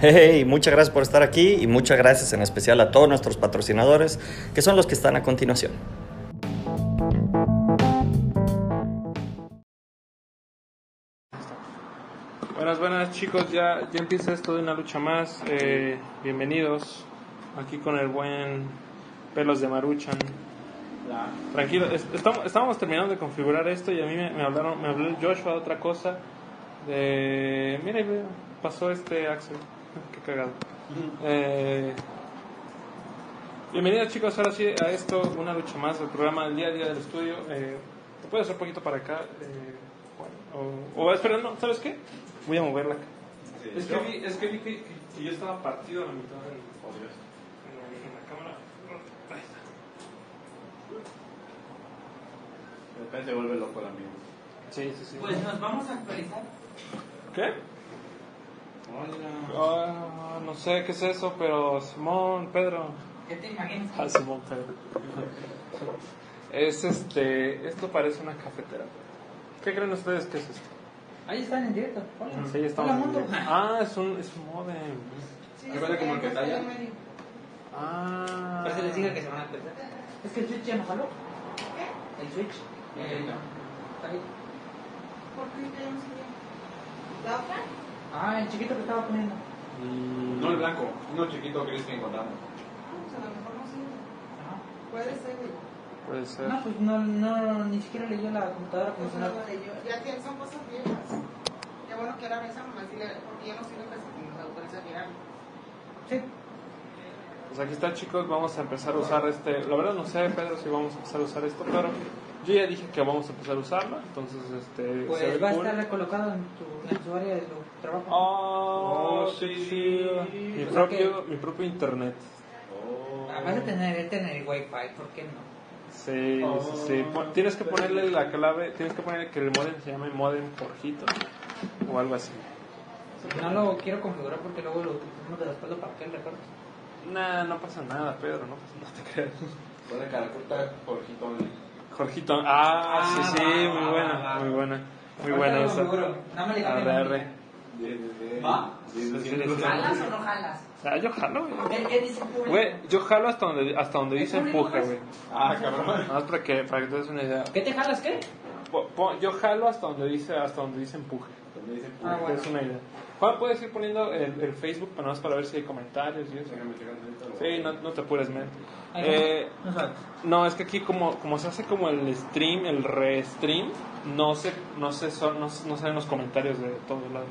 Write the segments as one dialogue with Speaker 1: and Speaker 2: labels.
Speaker 1: Hey, muchas gracias por estar aquí y muchas gracias en especial a todos nuestros patrocinadores, que son los que están a continuación.
Speaker 2: Buenas, buenas chicos, ya, ya empieza esto de una lucha más. Eh, bienvenidos aquí con el buen Pelos de Maruchan. Tranquilo, es- estamos, estábamos terminando de configurar esto y a mí me, hablaron, me habló Joshua de otra cosa. Mira, pasó este Axel, cagado. Eh, bienvenidos chicos, ahora sí a esto, una lucha más del programa del día a día del estudio. Eh, ¿Te puedes hacer un poquito para acá? Eh, Juan? o, o espera, no, ¿sabes qué? Voy a moverla. Es que vi, es que, vi que, que yo estaba partido a la mitad del en la, en la cámara. Ahí está.
Speaker 3: De repente vuelve loco el amigo.
Speaker 2: Sí, sí, sí.
Speaker 4: Pues nos vamos a actualizar.
Speaker 2: ¿Qué? Ah, no sé qué es eso, pero Simón, Pedro.
Speaker 4: ¿Qué te imaginas?
Speaker 2: Ah, Simón, Pedro. Es este, esto parece una cafetera. ¿Qué creen ustedes que es esto?
Speaker 4: Ahí están en directo. Hola.
Speaker 2: Sí, estamos
Speaker 4: Hola,
Speaker 2: en
Speaker 4: mundo.
Speaker 2: directo. Ah, es un, es un modem.
Speaker 4: Sí,
Speaker 3: ¿Me parece como el que está allá?
Speaker 2: Ah.
Speaker 4: Por eso les dije que se van a actualizar. Es que el Switch ya no jaló. El Switch. Eh, está ahí.
Speaker 5: ¿Por qué no se ve? ¿La otra?
Speaker 4: Ah, el chiquito que estaba poniendo.
Speaker 2: Y-
Speaker 3: No el blanco, uno chiquito que que encontramos.
Speaker 5: Pues a lo mejor no sirve.
Speaker 4: Ajá.
Speaker 5: Puede ser, güey.
Speaker 2: Puede ser.
Speaker 4: No, pues no, no, ni siquiera leyó la computadora
Speaker 5: Pues no lo leyó. Ya tiene, son cosas viejas. Ya bueno que ahora esa nomás dile, porque ya no sirve casi que nos autoriza a mirar.
Speaker 4: Sí.
Speaker 2: Pues aquí está chicos, vamos a empezar a usar este, la verdad no sé Pedro si vamos a empezar a usar esto, pero yo ya dije que vamos a empezar a usarlo, entonces este... se
Speaker 4: Pues va a
Speaker 2: cool.
Speaker 4: estar recolocado en tu, en tu área de tu trabajo.
Speaker 2: Oh,
Speaker 3: Oh,
Speaker 2: sí. Mi
Speaker 4: O sea
Speaker 2: propio, mi propio internet.
Speaker 3: Oh.
Speaker 4: Ah, Vas a tener, tener el wifi, ¿por qué no?
Speaker 2: Sí, sí, sí. Tienes que ponerle la clave, tienes que ponerle que el modem se llame modem Jorgito o algo así.
Speaker 4: No lo quiero configurar porque luego lo utilizamos de la espalda para que él recuerde.
Speaker 2: Nah, no pasa nada, Pedro, no pasa nada, te creas.
Speaker 3: Pone caracuta Jorgito Only.
Speaker 2: Jorgito, ah, sí,
Speaker 4: Ah,
Speaker 2: sí,
Speaker 4: va,
Speaker 2: muy
Speaker 4: va,
Speaker 2: buena,
Speaker 4: va.
Speaker 2: muy buena, muy buena esa.
Speaker 4: más le cambio
Speaker 2: Arre, arre.
Speaker 4: ¿Va?
Speaker 2: Sí, sí, sí.
Speaker 4: ¿Jalas o no jalas?
Speaker 2: Ah, yo jalo, güey.
Speaker 4: ¿Qué, qué dice público?
Speaker 2: Güey, yo jalo hasta donde, hasta donde
Speaker 4: ¿El
Speaker 2: dice empuje, güey.
Speaker 3: Ah, cabrón.
Speaker 2: Nada más para que, para que te des una idea.
Speaker 4: ¿Qué te jalas qué?
Speaker 2: Po- po- yo jalo hasta donde dice, hasta donde dice empuje.
Speaker 4: Ah, bueno.
Speaker 2: des una idea. Juan, puedes ir poniendo el, el Facebook para, más para ver si hay comentarios y eso. Sí, no, no te apures, men. Eh,
Speaker 4: no
Speaker 2: es que aquí como, como se hace como el stream, el restream, no se, no se son, no, no salen los comentarios de todos lados.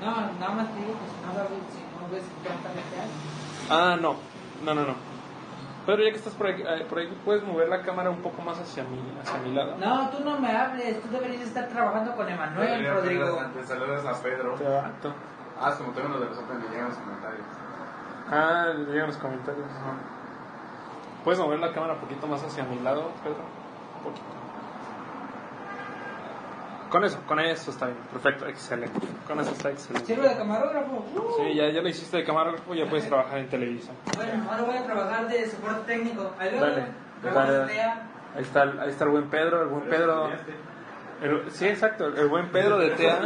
Speaker 4: No, nada más te digo que si no sabes, si no ves cuánta gente hay.
Speaker 2: Ah, no, no, no, no. Pedro, ya que estás por aquí, eh, por aquí, ¿puedes mover la cámara un poco más hacia mi, hacia mi lado?
Speaker 4: No, tú no me hables, tú deberías estar trabajando con Emanuel, Rodrigo.
Speaker 3: Te saludas a Pedro.
Speaker 2: Te vato.
Speaker 3: Ah, es como tengo uno de los otros me llegan los comentarios.
Speaker 2: Ah, le llegan los comentarios. ajá. ¿Puedes mover la cámara un poquito más hacia mi lado, Pedro? Un poquito. Con eso, con eso está bien. Perfecto, excelente. Con eso está excelente.
Speaker 4: Sirve de camarógrafo. Uh.
Speaker 2: Sí, ya, ya lo hiciste de camarógrafo, ya puedes trabajar en televisión.
Speaker 4: Bueno, ahora voy a trabajar de soporte técnico. Aló,
Speaker 2: Dale, dale. Ahí está, el- ahí está el buen Pedro, el buen Pedro. el- sí, exacto, el buen Pedro de TEA.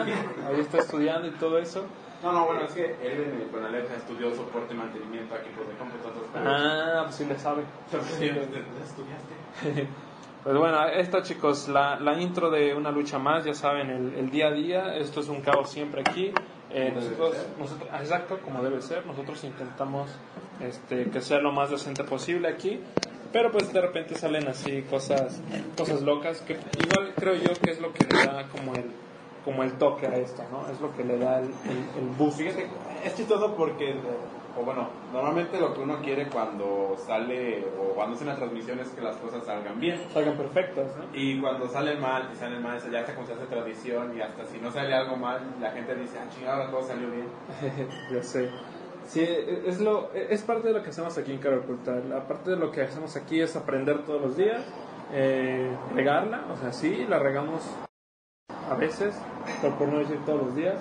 Speaker 2: Ahí está estudiando y todo eso.
Speaker 3: No, no, bueno, es que él en el Conalep estudió soporte y mantenimiento aquí por de computadoras.
Speaker 2: Ah, pues sí le sabe.
Speaker 3: Sí, estudiaste.
Speaker 2: Pues bueno, esta chicos, la, la intro de una lucha más, ya saben, el, el día a día, esto es un caos siempre aquí. Eh, nosotros, nosotros, ah, exacto, como debe ser, nosotros intentamos este, que sea lo más decente posible aquí, pero pues de repente salen así cosas, cosas locas, que igual creo yo que es lo que le da como el, como el toque a esto, ¿no? Es lo que le da el, el, el boost.
Speaker 3: Fíjate, es chistoso porque, o bueno, normalmente lo que uno quiere cuando sale o cuando hace una transmisión es que las cosas salgan bien.
Speaker 2: Salgan perfectas, ¿no?
Speaker 3: Y cuando salen mal, y salen mal, ya está como se hace tradición y hasta si no sale algo mal, la gente dice, ah, chingada, todo salió bien.
Speaker 2: ya sé. Sí, es, lo, es parte de lo que hacemos aquí en Cara Oculta. La parte de lo que hacemos aquí es aprender todos los días, eh, regarla, o sea, sí, la regamos a veces, por no decir todos los días.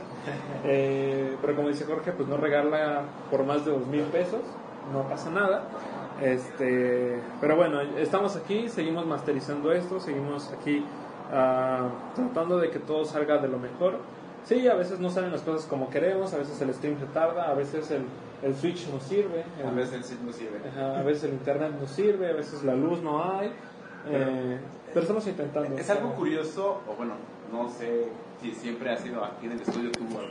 Speaker 2: Eh, pero como dice Jorge, pues no regarla por más de dos mil pesos, no pasa nada. Este, pero bueno, estamos aquí, seguimos masterizando esto, seguimos aquí ah, tratando de que todo salga de lo mejor. Sí, a veces no salen las cosas como queremos, a veces el stream se tarda, a veces el, el switch no sirve,
Speaker 3: A
Speaker 2: el-
Speaker 3: veces sí no sirve.
Speaker 2: ajá, a veces el internet no sirve, a veces la luz no hay, eh, pero estamos intentando.
Speaker 3: Es algo curioso, o bueno, no sé si siempre ha sido aquí en el estudio tú, bueno,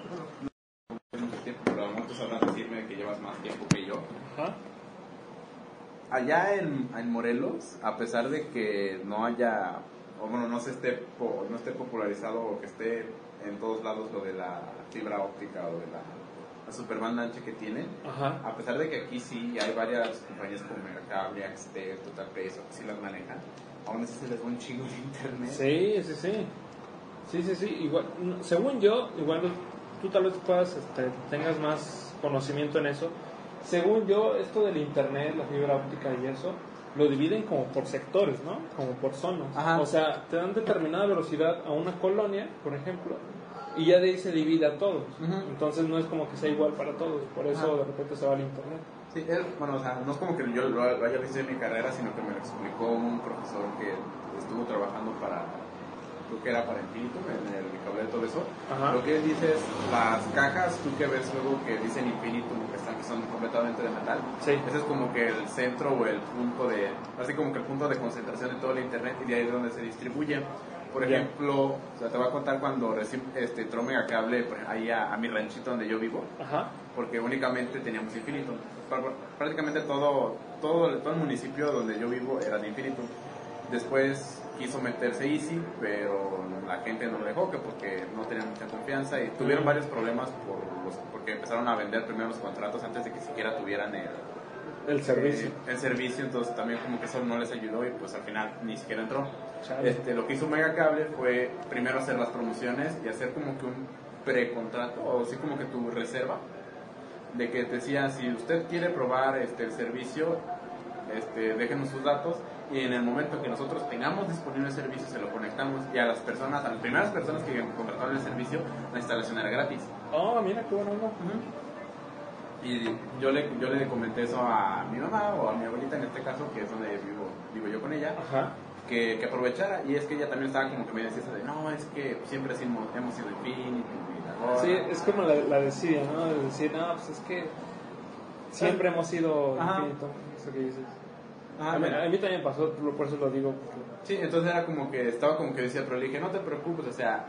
Speaker 3: no mucho tiempo, pero tú sabrás decirme que llevas más tiempo que yo.
Speaker 2: Ajá.
Speaker 3: Allá en, en Morelos, a pesar de que no haya, o bueno, no se esté, po- no esté popularizado o que esté en todos lados lo de la fibra óptica o de la, la superbanda ancha que tienen,
Speaker 2: Ajá.
Speaker 3: a pesar de que aquí sí hay varias compañías como Megacable, Axtel, Total Play, o que sí las manejan, aún así se les va un chingo de internet.
Speaker 2: Sí, sí, sí. Sí, sí, sí. Igual, según yo, igual tú tal vez puedas, este, tengas más conocimiento en eso. Según yo, esto del internet, la fibra óptica y eso, lo dividen como por sectores, ¿no? Como por zonas.
Speaker 3: Ajá.
Speaker 2: O sea, te dan determinada velocidad a una colonia, por ejemplo, y ya de ahí se divide a todos.
Speaker 3: Ujú.
Speaker 2: Entonces no es como que sea igual para todos. Por eso
Speaker 3: Ajá.
Speaker 2: de repente se va al internet.
Speaker 3: Sí, es- bueno, o sea, no es como que yo lo, lo haya visto en mi carrera, sino que me lo explicó un profesor que estuvo trabajando para, creo que era para Infinitum, en el cable de todo eso.
Speaker 2: Ajá.
Speaker 3: Lo que él dice es, las cajas, tú que ves luego que dicen Infinitum, que, están, que son completamente de metal,
Speaker 2: Sí.
Speaker 3: ese es como que el centro o el punto de, así como que el punto de concentración de todo el internet y de ahí es donde se distribuye. Por
Speaker 2: Ya.
Speaker 3: ejemplo, o sea, te voy a contar cuando recién este, entró Megacable por ahí a, a mi ranchito donde yo vivo
Speaker 2: Ajá.
Speaker 3: porque únicamente teníamos infinito. Pr- Prácticamente todo, todo, todo el municipio donde yo vivo era de infinito. Después quiso meterse Easy, pero la gente no lo dejó, que porque no tenían mucha confianza y tuvieron varios problemas por los, porque empezaron a vender primero los contratos antes de que siquiera tuvieran el,
Speaker 2: El servicio.
Speaker 3: eh, el servicio, entonces también como que eso no les ayudó y pues al final ni siquiera entró.
Speaker 2: Chale.
Speaker 3: Este, lo que hizo Megacable fue primero hacer las promociones y hacer como que un precontrato o así como que tu reserva de que te decía si usted quiere probar este el servicio este déjenos sus datos y en el momento que nosotros tengamos disponible el servicio se lo conectamos y a las personas a las primeras personas que contrataron el servicio la instalación era gratis
Speaker 2: Oh, mira qué bueno. ¿no?
Speaker 3: y yo le yo le comenté eso a mi mamá o a mi abuelita en este caso que es donde vivo vivo yo con ella
Speaker 2: Ajá.
Speaker 3: que, que aprovechara y es que ella también estaba como que me decía eso de no es que siempre hemos, hemos sido la
Speaker 2: Sí,
Speaker 3: gorra".
Speaker 2: es como la, la desidia, ¿no? De decir, no, pues es que siempre hemos sido
Speaker 3: Ajá.
Speaker 2: infinito, eso que dices.
Speaker 3: Ajá,
Speaker 2: a, mí, a también pasó, por eso lo digo. porque-
Speaker 3: Sí, entonces era como que estaba como que decía, pero le dije, no te preocupes, o sea,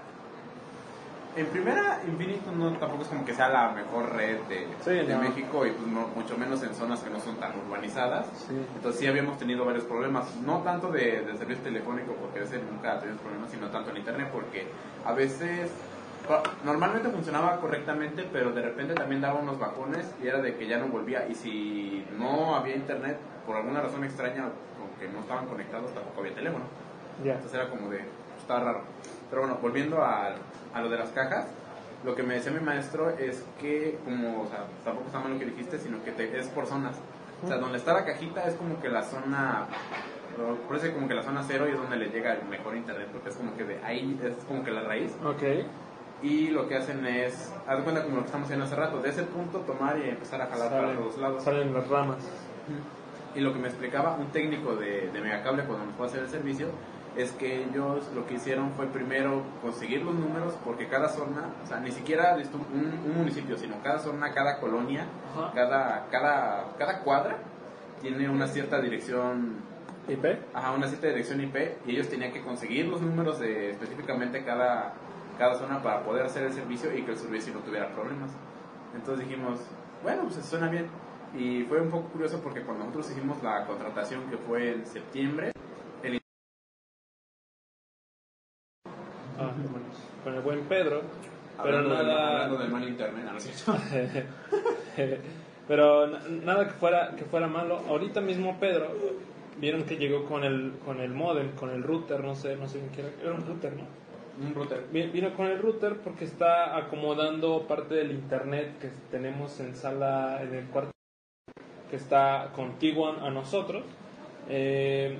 Speaker 3: en primera, Infinito no tampoco es como que sea la mejor red de,
Speaker 2: Sí,
Speaker 3: de
Speaker 2: no.
Speaker 3: México y pues no- mucho menos en zonas que no son tan urbanizadas.
Speaker 2: Sí.
Speaker 3: Entonces sí habíamos tenido varios problemas, no tanto de, de servicio telefónico, porque ese nunca tuvimos problemas, sino tanto en internet, porque a veces, normalmente funcionaba correctamente, pero de repente también daba unos bajones y era de que ya no volvía. Y si no había internet, por alguna razón extraña, como que no estaban conectados, tampoco había teléfono.
Speaker 2: Ya.
Speaker 3: Entonces era como de, pues, estaba raro. Pero bueno, volviendo a, a lo de las cajas, lo que me decía mi maestro es que, como, o sea, tampoco está mal lo que dijiste, sino que te- es por zonas. O sea, donde está la cajita es como que la zona, por eso es como que la zona cero y es donde le llega el mejor internet, porque es como que de ahí, es como que la raíz.
Speaker 2: Ok.
Speaker 3: Y lo que hacen es, haz de cuenta como lo que estamos haciendo hace rato, de ese punto tomar y empezar a jalar para
Speaker 2: Salen,
Speaker 3: todos lados.
Speaker 2: salen las ramas.
Speaker 3: Y lo que me explicaba un técnico de, de Megacable cuando nos fue a hacer el servicio es que ellos lo que hicieron fue primero conseguir los números porque cada zona, o sea, ni siquiera listo, un, un municipio, sino cada zona, cada colonia,
Speaker 2: Ajá.
Speaker 3: cada, cada, cada cuadra tiene una cierta dirección,
Speaker 2: ¿IP?
Speaker 3: ajá, una cierta dirección IP y ellos tenían que conseguir los números de específicamente cada, cada zona para poder hacer el servicio y que el servicio no tuviera problemas. Entonces dijimos, bueno, pues suena bien. Y fue un poco curioso porque cuando nosotros hicimos la contratación que fue en septiembre, el
Speaker 2: Ah, con el buen Pedro. Pero
Speaker 3: hablando, del,
Speaker 2: nada.
Speaker 3: hablando del mal internet, ¿no es cierto?
Speaker 2: Pero na- nada que fuera, que fuera malo. Ahorita mismo Pedro, vieron que llegó con el, con el modem, con el router, no sé, no sé qué era. Era un router, ¿no?
Speaker 3: Un router.
Speaker 2: Vi- Vino con el router porque está acomodando parte del internet que tenemos en sala, en el cuarto, que está contiguo a nosotros. Eh,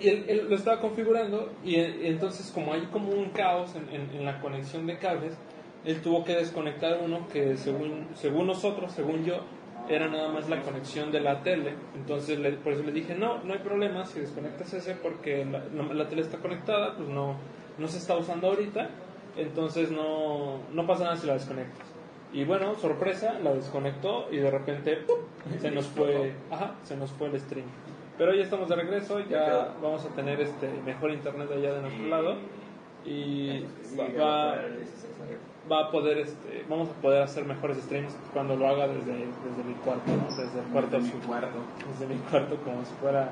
Speaker 2: y él, lo estaba configurando y, eh, entonces como hay como un caos en, en- la conexión de cables, él tuvo que desconectar uno que según, según nosotros, según yo, era nada más la conexión de la tele. Entonces le- por eso le dije, no, no hay problema si desconectas ese porque la, la- la tele está conectada, pues no, no se está usando ahorita. entonces no, no pasa nada si la desconectas. Y bueno, sorpresa, la desconectó y de repente ¡pum! se nos fue, ajá, se nos fue el stream. Pero ya estamos de regreso, ya vamos a tener este mejor internet allá de nuestro lado y va, va- a poder este, vamos a poder hacer mejores streams cuando lo haga desde, desde mi cuarto, ¿no? desde el cuarto
Speaker 3: mi
Speaker 2: azul.
Speaker 3: cuarto.
Speaker 2: desde mi cuarto como si fuera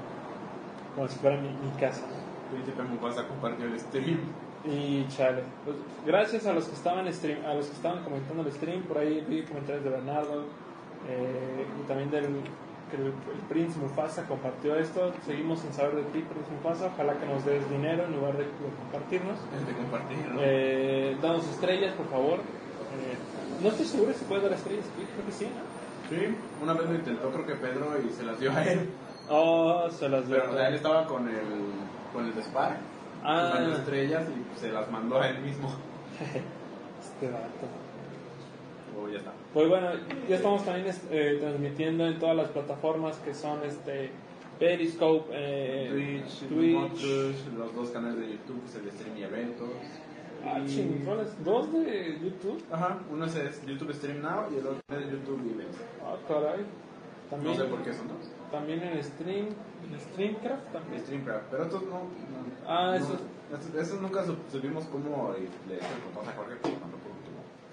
Speaker 2: como si fuera mi, mi casa.
Speaker 3: Príncipe Mufasa compartió el stream.
Speaker 2: Y chale, pues gracias a los que estaban stream, a los que estaban comentando el stream, por ahí vi comentarios de Bernardo eh, y también del que el, el Prince Mufasa compartió esto. Seguimos sin saber de ti, Prince Mufasa. Ojalá que nos des dinero en lugar de, compartirnos.
Speaker 3: De compartir, ¿no?
Speaker 2: Eh, danos estrellas, por favor. Eh, no estoy seguro si puede dar estrellas aquí, creo que sí. ¿no?
Speaker 3: Sí, una vez lo intentó creo que Pedro y se las dio a él.
Speaker 2: Oh, se las dio.
Speaker 3: Pero o sea, él estaba con el, con el de Spark,
Speaker 2: Ah.
Speaker 3: estrellas y se las mandó a él mismo.
Speaker 2: Este vato.
Speaker 3: Oh, ya está.
Speaker 2: Pues bueno, ya estamos también eh, transmitiendo en todas las plataformas que son este Periscope, eh,
Speaker 3: Twitch,
Speaker 2: Twitch.
Speaker 3: Motus, los dos canales de YouTube, que es el de Stream y Eventos.
Speaker 2: Ah, chingones, dos de YouTube.
Speaker 3: Ajá, uno es YouTube Stream Now y el otro es YouTube Events.
Speaker 2: Ah, caray.
Speaker 3: No sé por qué son dos.
Speaker 2: También en Stream, en Streamcraft también.
Speaker 3: Streamcraft, pero estos no. no-
Speaker 2: Ah,
Speaker 3: no-
Speaker 2: esos-
Speaker 3: estos, estos nunca supimos cómo le le contamos a Jorge último.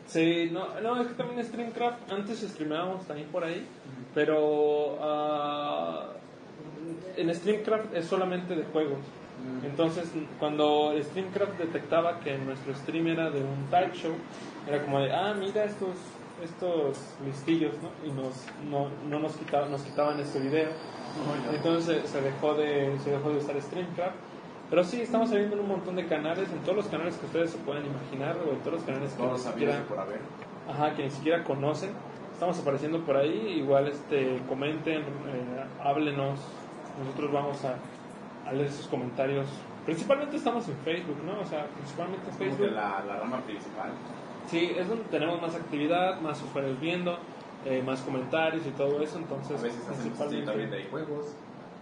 Speaker 2: Sí, no, no, es que también Streamcraft, antes streameábamos también por ahí, pero ah, en Streamcraft es solamente de juegos. Entonces, cuando Streamcraft detectaba que nuestro stream era de un talk show, era como de, ah, mira estos estos listillos, ¿no? Y nos, no, no nos, quitaban, nos quitaban este video. Entonces se dejó de, se dejó de usar Streamcraft. Pero sí, estamos saliendo en un montón de canales, en todos los canales que ustedes se pueden imaginar, o en todos los canales que
Speaker 3: Todos
Speaker 2: ni siquiera,
Speaker 3: amigos por haber.
Speaker 2: ajá, que ni siquiera conocen. Estamos apareciendo por ahí, igual este, comenten, eh, háblenos. Nosotros vamos a, a leer sus comentarios. Principalmente estamos en Facebook, ¿no? O sea, principalmente en
Speaker 3: Como que
Speaker 2: Facebook.
Speaker 3: la, la rama principal.
Speaker 2: Sí, es donde tenemos más actividad, más usuarios viendo, eh, más comentarios y todo eso. Entonces,
Speaker 3: A veces stream también de juegos.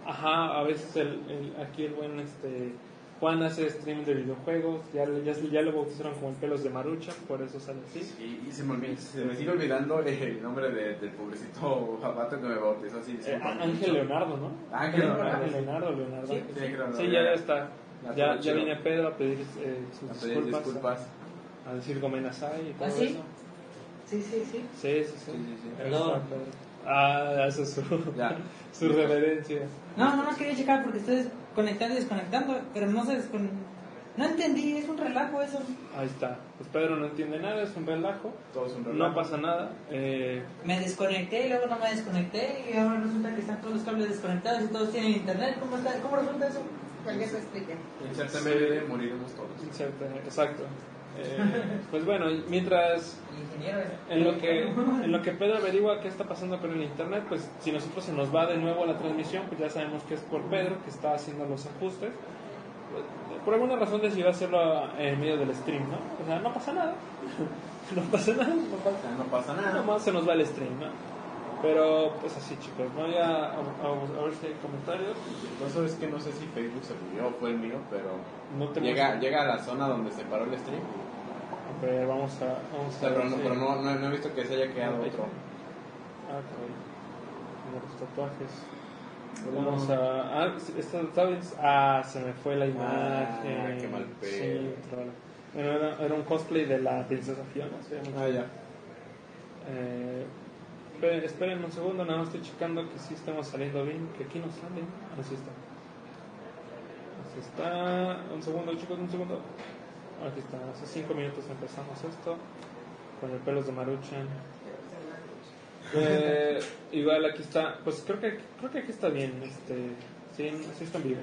Speaker 2: Ajá, a veces el, el- aquí el buen este, Juan hace stream de videojuegos, ya, le- ya, ya lo bautizaron como el pelos de Marucha, por eso sale así.
Speaker 3: Y, y se, me olvida- se me sigue olvidando el nombre de- del pobrecito jabato que me bautizó así.
Speaker 2: Eh, Ángel Leonardo, ¿no?
Speaker 3: Ángel Leonardo.
Speaker 2: Ángel Leonardo, Leonardo.
Speaker 3: Sí, sí,
Speaker 2: Sí,
Speaker 3: no,
Speaker 2: ya,
Speaker 3: ya-
Speaker 2: está.
Speaker 3: ya
Speaker 2: Ya, viene Pedro a pedir eh, sus
Speaker 3: A pedir
Speaker 2: disculpas,
Speaker 3: disculpas.
Speaker 2: A, decir Gomenasai y todo
Speaker 4: ¿Ah, sí?
Speaker 2: eso.
Speaker 4: Sí, sí, sí.
Speaker 2: Sí, sí, sí.
Speaker 3: Sí, sí, sí.
Speaker 4: Perdón.
Speaker 2: Ah, eso es su,
Speaker 3: Ya.
Speaker 2: su reverencia.
Speaker 4: No, nada más quería checar porque ustedes conectando y desconectando, pero no se descon... No entendí, es un relajo eso.
Speaker 2: Ahí está. Pues Pedro no entiende nada, es un relajo.
Speaker 3: Todo es un
Speaker 2: No
Speaker 3: relajo.
Speaker 2: pasa nada. Eh,
Speaker 4: Me desconecté y luego no me desconecté y ahora resulta que están todos los cables desconectados y todos tienen internet. ¿Cómo, está? ¿Cómo resulta eso?
Speaker 5: Que alguien te explique.
Speaker 3: En cierta medida moriremos todos.
Speaker 2: Inserta, exacto. Eh, pues bueno, mientras
Speaker 4: es-
Speaker 2: en lo que en lo que Pedro averigua qué está pasando con el internet, pues si nosotros se nos va de nuevo la transmisión, pues ya sabemos que es por Pedro que está haciendo los ajustes. Por alguna razón decidió hacerlo en medio del stream, ¿no? O sea, no pasa nada. no pasa nada, no pasa
Speaker 3: no pasa nada.
Speaker 2: Nomás se nos va el stream, ¿no? Pero pues así chicos, voy a, a, a ver si hay comentarios.
Speaker 3: Lo eso es que no sé si Facebook se murió o fue el mío, pero
Speaker 2: No
Speaker 3: llega, llega a la zona donde se paró el stream.
Speaker 2: Ver, vamos a, vamos
Speaker 3: O
Speaker 2: a ver
Speaker 3: pero, no,
Speaker 2: si-
Speaker 3: pero no, no, no he visto que se haya quedado otro.
Speaker 2: Ah, caray. Los tatuajes. Vamos a. Ah, tatuajes. Ah, se me fue la imagen.
Speaker 3: Ah, qué mal pedo.
Speaker 2: Sí. Bueno, era, era un cosplay de la princesa Fiona.
Speaker 3: Ah, ya.
Speaker 2: Eh, esperen, esperen un segundo, nada más estoy checando que sí estamos saliendo bien. Que aquí no sale. Así está. Así está. Un segundo, chicos, un segundo. Aquí está. Hace cinco minutos empezamos esto. Con el pelos de Maruchan. Eh, igual aquí está, pues creo que creo que aquí está bien, este, sí, sí está en vivo.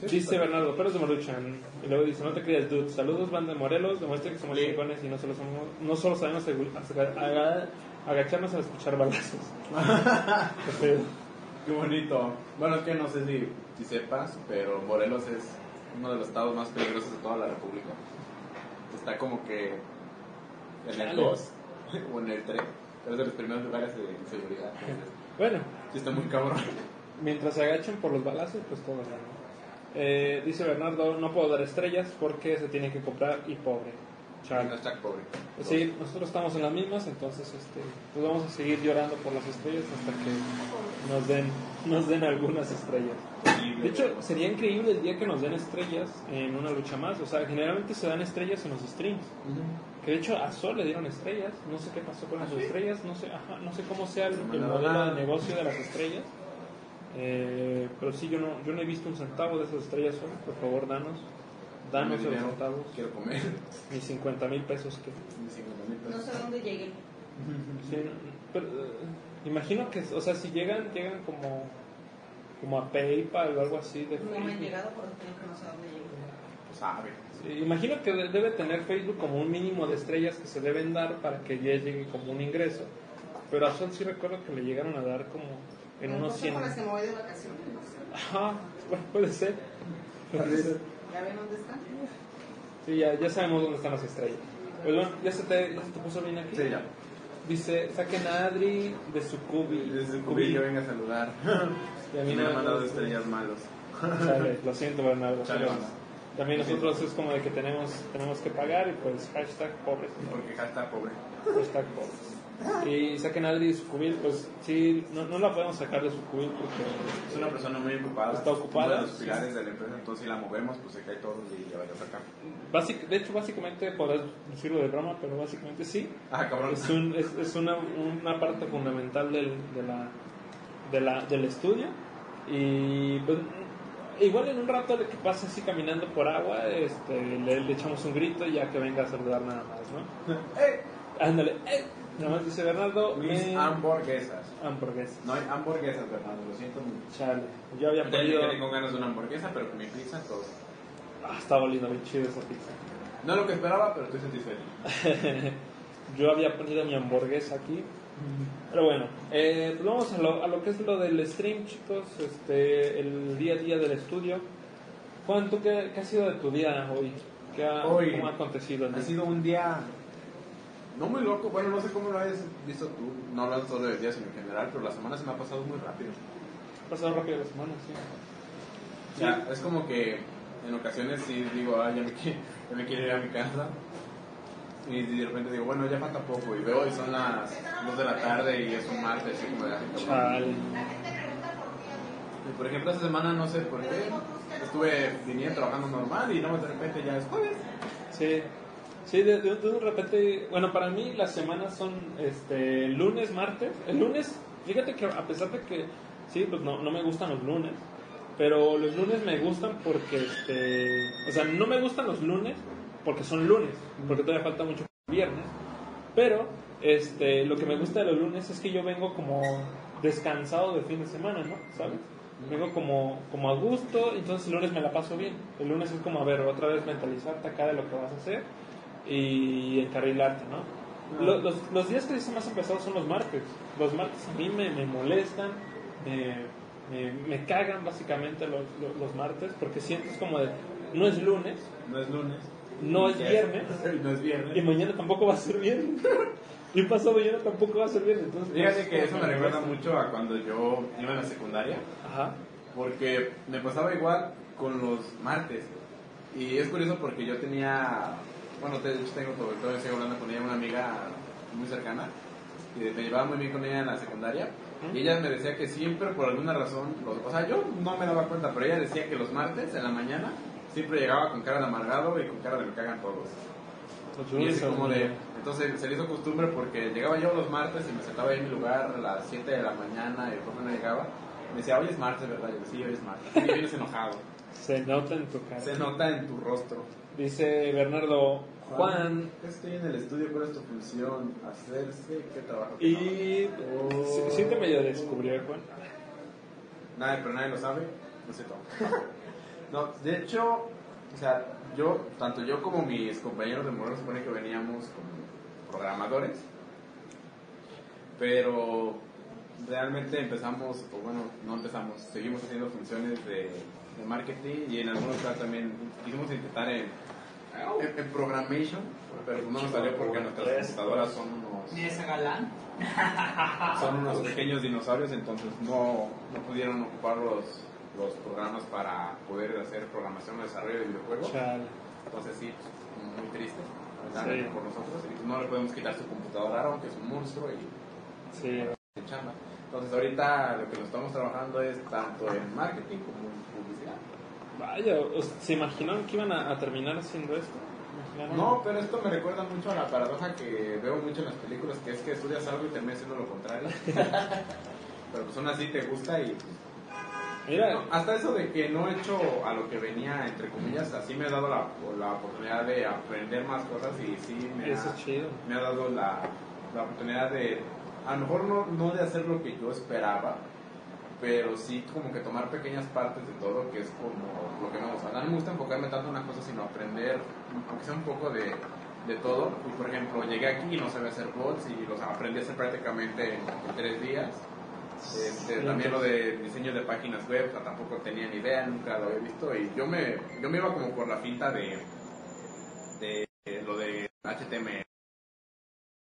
Speaker 3: Sí,
Speaker 2: dice
Speaker 3: está.
Speaker 2: Bernardo, Pérez de Maruchan, y luego dice, no te creas, dude, saludos, banda de Morelos, demuestra que somos chingones y no solo, somos, no solo sabemos agacharnos al escuchar balazos. Qué.
Speaker 3: Qué bonito. Bueno, es que no sé si, si sepas, pero Morelos es uno de los estados más peligrosos de toda la República. Está como que en el
Speaker 2: Chale.
Speaker 3: 2 o en el 3, pero es de los primeros lugares de inseguridad. Entonces,
Speaker 2: Bueno,
Speaker 3: sí está muy cabrón.
Speaker 2: mientras se agachen por los balazos, pues todo. ¿no? Eh, dice Bernardo, no puedo dar estrellas porque se tiene que comprar y pobre. Chale.
Speaker 3: Pobre.
Speaker 2: Pues sí, nosotros estamos en las mismas, entonces este, pues vamos a seguir llorando por las estrellas hasta que nos den, nos den algunas estrellas. De hecho, sería increíble el día que nos den estrellas en una lucha más. O sea, generalmente se dan estrellas en los streams. Que de hecho a Sol le dieron estrellas. No sé qué pasó con las estrellas. No sé, ajá, no sé cómo sea el, el modelo de negocio de las estrellas. Eh, pero sí, yo no, yo no he visto un centavo de esas estrellas Sol. Por favor, danos. Danos
Speaker 3: Dame
Speaker 2: los
Speaker 3: dinero,
Speaker 2: centavos.
Speaker 3: Quiero comer.
Speaker 2: Mis 50 mil pesos que...
Speaker 3: Mis 50 mil
Speaker 5: No
Speaker 3: pesos.
Speaker 5: sé dónde lleguen.
Speaker 2: Sí, pero, eh, imagino que, o sea, si llegan, llegan como, como a PayPal o algo así de
Speaker 5: No me han llegado, por lo tanto que no sé dónde.
Speaker 3: Pues sabe.
Speaker 2: Sí, imagino que de- debe tener Facebook como un mínimo de estrellas que se deben dar para que ya llegue como un ingreso. Pero a Sol sí recuerdo que le llegaron a dar como en unos
Speaker 5: mejor son
Speaker 2: 100.
Speaker 5: con las que me voy de vacaciones, no sé.
Speaker 2: Ajá, bueno, puede ser. Puede ser.
Speaker 5: ¿Ya ven dónde están?
Speaker 2: Sí, ya, ya sabemos dónde están las estrellas. Pues bueno, ya se te, ya se te puso bien aquí.
Speaker 3: Sí, ya.
Speaker 2: Dice, saquen a Adri de su cubi.
Speaker 3: Desde el cubillo venga a saludar.
Speaker 2: Y a mí
Speaker 3: Y me han mandado estrellas malos.
Speaker 2: Chale, lo siento, Bernardo.
Speaker 3: Chale,
Speaker 2: también nosotros es como de que tenemos, tenemos que pagar y pues hashtag pobres.
Speaker 3: Porque hashtag pobre.
Speaker 2: Hashtag pobres. Y saquen a Adri de su cubil, pues sí, no, no la podemos sacar de su cubil porque
Speaker 3: Es una persona muy ocupada.
Speaker 2: Está ocupada.
Speaker 3: Uno de los pilares de la empresa, entonces si la movemos, pues se cae todo y ya vaya a sacar.
Speaker 2: básic- de hecho básicamente podrás decirlo de broma, pero básicamente sí.
Speaker 3: Ah, cabrón.
Speaker 2: Es, un, es, es una, una parte fundamental del, de la, de la, del estudio. Y pues, igual en un rato que pase así caminando por agua, este, le, le echamos un grito y ya que venga a saludar nada más, ¿no?
Speaker 3: ¡Eh!
Speaker 2: Ándale, ¡eh! Nada más dice Bernardo,
Speaker 3: Mis
Speaker 2: eh,
Speaker 3: hamburguesas.
Speaker 2: hamburguesas.
Speaker 3: No hay hamburguesas, Bernardo, lo siento mucho.
Speaker 2: Chale, yo había pedido...
Speaker 3: llegué con ganas de una hamburguesa, pero con mi pizza todo.
Speaker 2: Ah, estaba oliendo bien chido esa pizza.
Speaker 3: No lo que esperaba, pero estoy satisfecho.
Speaker 2: Yo había pedido mi hamburguesa aquí. Pero bueno, eh, pues vamos a lo, a lo que es lo del stream, chicos. Este, el día a día del estudio. Juan, ¿tú qué, qué ha sido de tu día hoy? ¿Qué ha,
Speaker 3: Hoy
Speaker 2: ¿Cómo ha acontecido? el
Speaker 3: Ha sido un día no muy loco, bueno, no sé cómo lo has visto tú, no hablando solo del día, sino en general, pero la semana se me ha pasado muy rápido.
Speaker 2: Ha pasado rápido la semana, sí.
Speaker 3: O sea, es como que en ocasiones sí digo, ah, ya me, qui- ya me quiero ir a mi casa. Y de repente digo, bueno, ya falta poco. Y veo y son las 2 de la tarde y es un martes. Y como de, "Ay, cabrón".
Speaker 2: Chale.
Speaker 3: Y por ejemplo, esta semana no sé por qué. Estuve viniendo trabajando normal y no de repente ya es jueves.
Speaker 2: Sí, sí, de, de- de repente, bueno, para mí las semanas son este, lunes, martes. El lunes, fíjate que a pesar de que, sí, pues no, no me gustan los lunes, pero los lunes me gustan porque, este, o sea, no me gustan los lunes porque son lunes, porque todavía falta mucho viernes, pero este, lo que me gusta de los lunes es que yo vengo como descansado de fin de semana, ¿no? ¿Sabes? Vengo como, como a gusto, entonces el lunes me la paso bien. El lunes es como, a ver, otra vez mentalizarte acá de lo que vas a hacer y encarrilarte, ¿no? Lo- Los, los días que dicen más empezados son los martes. Los martes a mí me, me molestan, me, me, me cagan básicamente los, los, los martes porque sientes como de, no es lunes,
Speaker 3: No es lunes.
Speaker 2: no es viernes
Speaker 3: No es viernes.
Speaker 2: y mañana tampoco va a ser viernes. y pasado mañana tampoco va a ser viernes. Entonces,
Speaker 3: Fíjate
Speaker 2: pues,
Speaker 3: que eso me recuerda mucho a cuando yo iba en la secundaria.
Speaker 2: Ajá.
Speaker 3: Porque me pasaba igual con los martes. Y es curioso porque yo tenía, bueno, tengo todo, estoy hablando con ella, una amiga muy cercana, y me llevaba muy bien con ella en la secundaria. Y ella me decía que siempre, por alguna razón, los- o sea, yo no me daba cuenta, pero ella decía que los martes en la mañana siempre llegaba con cara de amargado y con cara de me cagan todos.
Speaker 2: Los
Speaker 3: Y
Speaker 2: son-
Speaker 3: como de, entonces se le hizo costumbre porque llegaba yo los martes y me sentaba ahí en mi lugar a las 7 de la mañana y el profe no llegaba. Me decía, hoy es martes, ¿verdad? Yo decía, sí, hoy es martes. Y vienes enojado.
Speaker 2: Se nota en tu cara.
Speaker 3: Se nota en tu rostro.
Speaker 2: Dice Bernardo, Juan,
Speaker 3: Estoy en el estudio, ¿cuál es tu función? Hacerse, ¿qué trabajo?
Speaker 2: y
Speaker 3: Oh.
Speaker 2: sí, sí te medio descubrió Juan.
Speaker 3: Nadie, pero nadie lo sabe. No sé todo. no, de hecho, o sea, yo, tanto yo como mis compañeros de Moreno supone que veníamos como programadores. Pero realmente empezamos, o bueno, no empezamos, seguimos haciendo funciones de, de marketing y en algunos casos también quisimos intentar en, en, en programation, pero no nos salió porque nuestras computadoras son unos
Speaker 4: Ni ese galán.
Speaker 3: son unos pequeños dinosaurios, entonces no, no pudieron ocupar los, los programas para poder hacer programación o desarrollo de videojuegos.
Speaker 2: Chale.
Speaker 3: Entonces sí, muy triste.
Speaker 2: Sí.
Speaker 3: por nosotros y no le podemos quitar su computadora a Aaron, que es un monstruo y
Speaker 2: Sí.
Speaker 3: chamba. Entonces ahorita lo que nos estamos trabajando es tanto en marketing como en publicidad.
Speaker 2: Vaya, ¿se imaginaron que iban a, a terminar haciendo esto?
Speaker 3: No, pero esto me recuerda mucho a la paradoja que veo mucho en las películas, que es que estudias algo y terminas haciendo lo contrario. pero pues aún así te gusta y pues,
Speaker 2: Mira,
Speaker 3: hasta eso de que no he hecho a lo que venía, entre comillas, así me ha dado la, la oportunidad de aprender más cosas y sí me
Speaker 2: eso
Speaker 3: ha,
Speaker 2: es chido.
Speaker 3: me ha dado la, la oportunidad de, a lo mejor no, no de hacer lo que yo esperaba, pero sí como que tomar pequeñas partes de todo, que es como lo que me gusta. No me gusta enfocarme tanto en una cosa, sino aprender, aunque sea un poco de, de todo. Y por ejemplo, llegué aquí y no sabía hacer bots y los aprendí a hacer prácticamente en, tres días. Este, también lo de diseño de páginas web, o sea, tampoco tenía ni idea, nunca lo había visto. Y yo me, yo me iba como por la finta de, de lo de HTML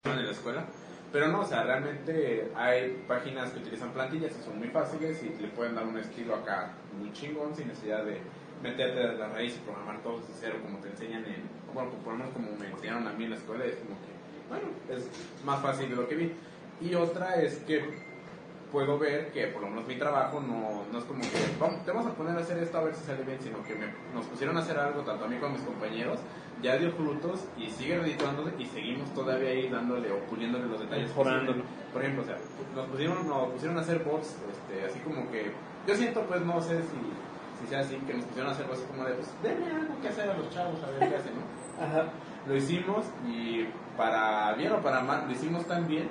Speaker 3: en la escuela. Pero no, o sea, realmente hay páginas que utilizan plantillas y son muy fáciles y le pueden dar un estilo acá muy chingón sin necesidad de meterte a la raíz y programar todo desde cero como te enseñan en, bueno, por lo menos como me enseñaron a mí en la escuela, es como que, bueno, es más fácil de lo que vi. Y otra es que puedo ver que por lo menos mi trabajo no, no es como que vamos, te vamos a poner a hacer esto a ver si sale bien, sino que me- nos pusieron a hacer algo, tanto a mí como a mis compañeros, ya dio frutos y sigue editando y seguimos todavía ahí dándole o puliéndole los detalles.
Speaker 2: Mejorándolo.
Speaker 3: Por ejemplo, o sea, nos pusieron, nos pusieron a hacer bots, este, así como que, yo siento pues no sé si, si sea así, que nos pusieron a hacer bots como de, pues denle algo que hacer a los chavos, a ver qué hacen, ¿no?
Speaker 2: Ajá.
Speaker 3: Lo hicimos y para bien o para mal, lo hicimos tan bien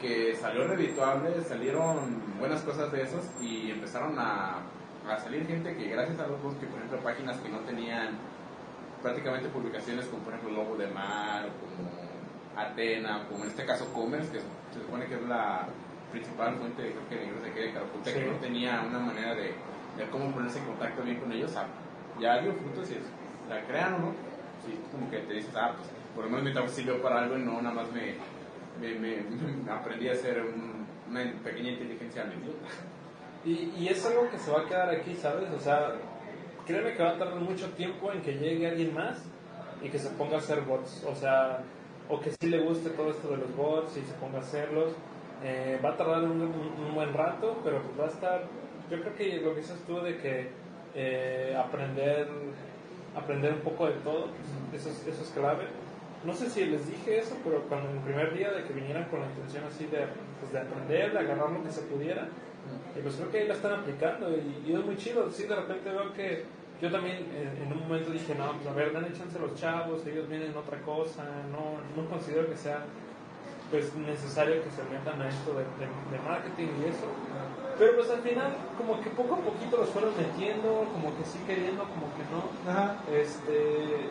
Speaker 3: que salió redituable, salieron buenas cosas de esos y empezaron a, a salir gente que gracias a los que por ejemplo páginas que no tenían prácticamente publicaciones como por ejemplo Lobo de Mar, como Atena, como en este caso Commerce, que se supone que es la principal fuente de, creo que de ingresos de Caraculta,
Speaker 2: Sí.
Speaker 3: que no tenía una manera de, de cómo ponerse en contacto bien con ellos, ya dio frutos y la crean o no, sí, como que te dices, ah, pues por lo menos mi trabajo sirvió para algo y no nada más me, me, me- aprendí a hacer un- una pequeña inteligencia idiota.
Speaker 2: Y, y es algo que se va a quedar aquí, ¿sabes? O sea, créeme que va a tardar mucho tiempo en que llegue alguien más y que se ponga a hacer bots. O sea, o que sí le guste todo esto de los bots y se ponga a hacerlos. Eh, va a tardar un, buen rato, pero pues va a estar... Yo creo que lo que dices tú de que eh, aprender, aprender un poco de todo, pues, eso, es, eso es clave. No sé si les dije eso, pero cuando en el primer día de que vinieran con la intención así de, pues, de aprender, de agarrar lo que se pudiera, y pues creo que ahí la están aplicando y, y es muy chido. Sí, de repente veo que yo también en, en un momento dije, no, pues a ver, dan chance a los chavos, ellos vienen en otra cosa, no, no considero que sea pues necesario que se metan a esto de, de- de marketing y eso. Pero pues al final como que poco a poquito los fueron metiendo, como que sí queriendo, como que no.
Speaker 3: Ajá.
Speaker 2: Este,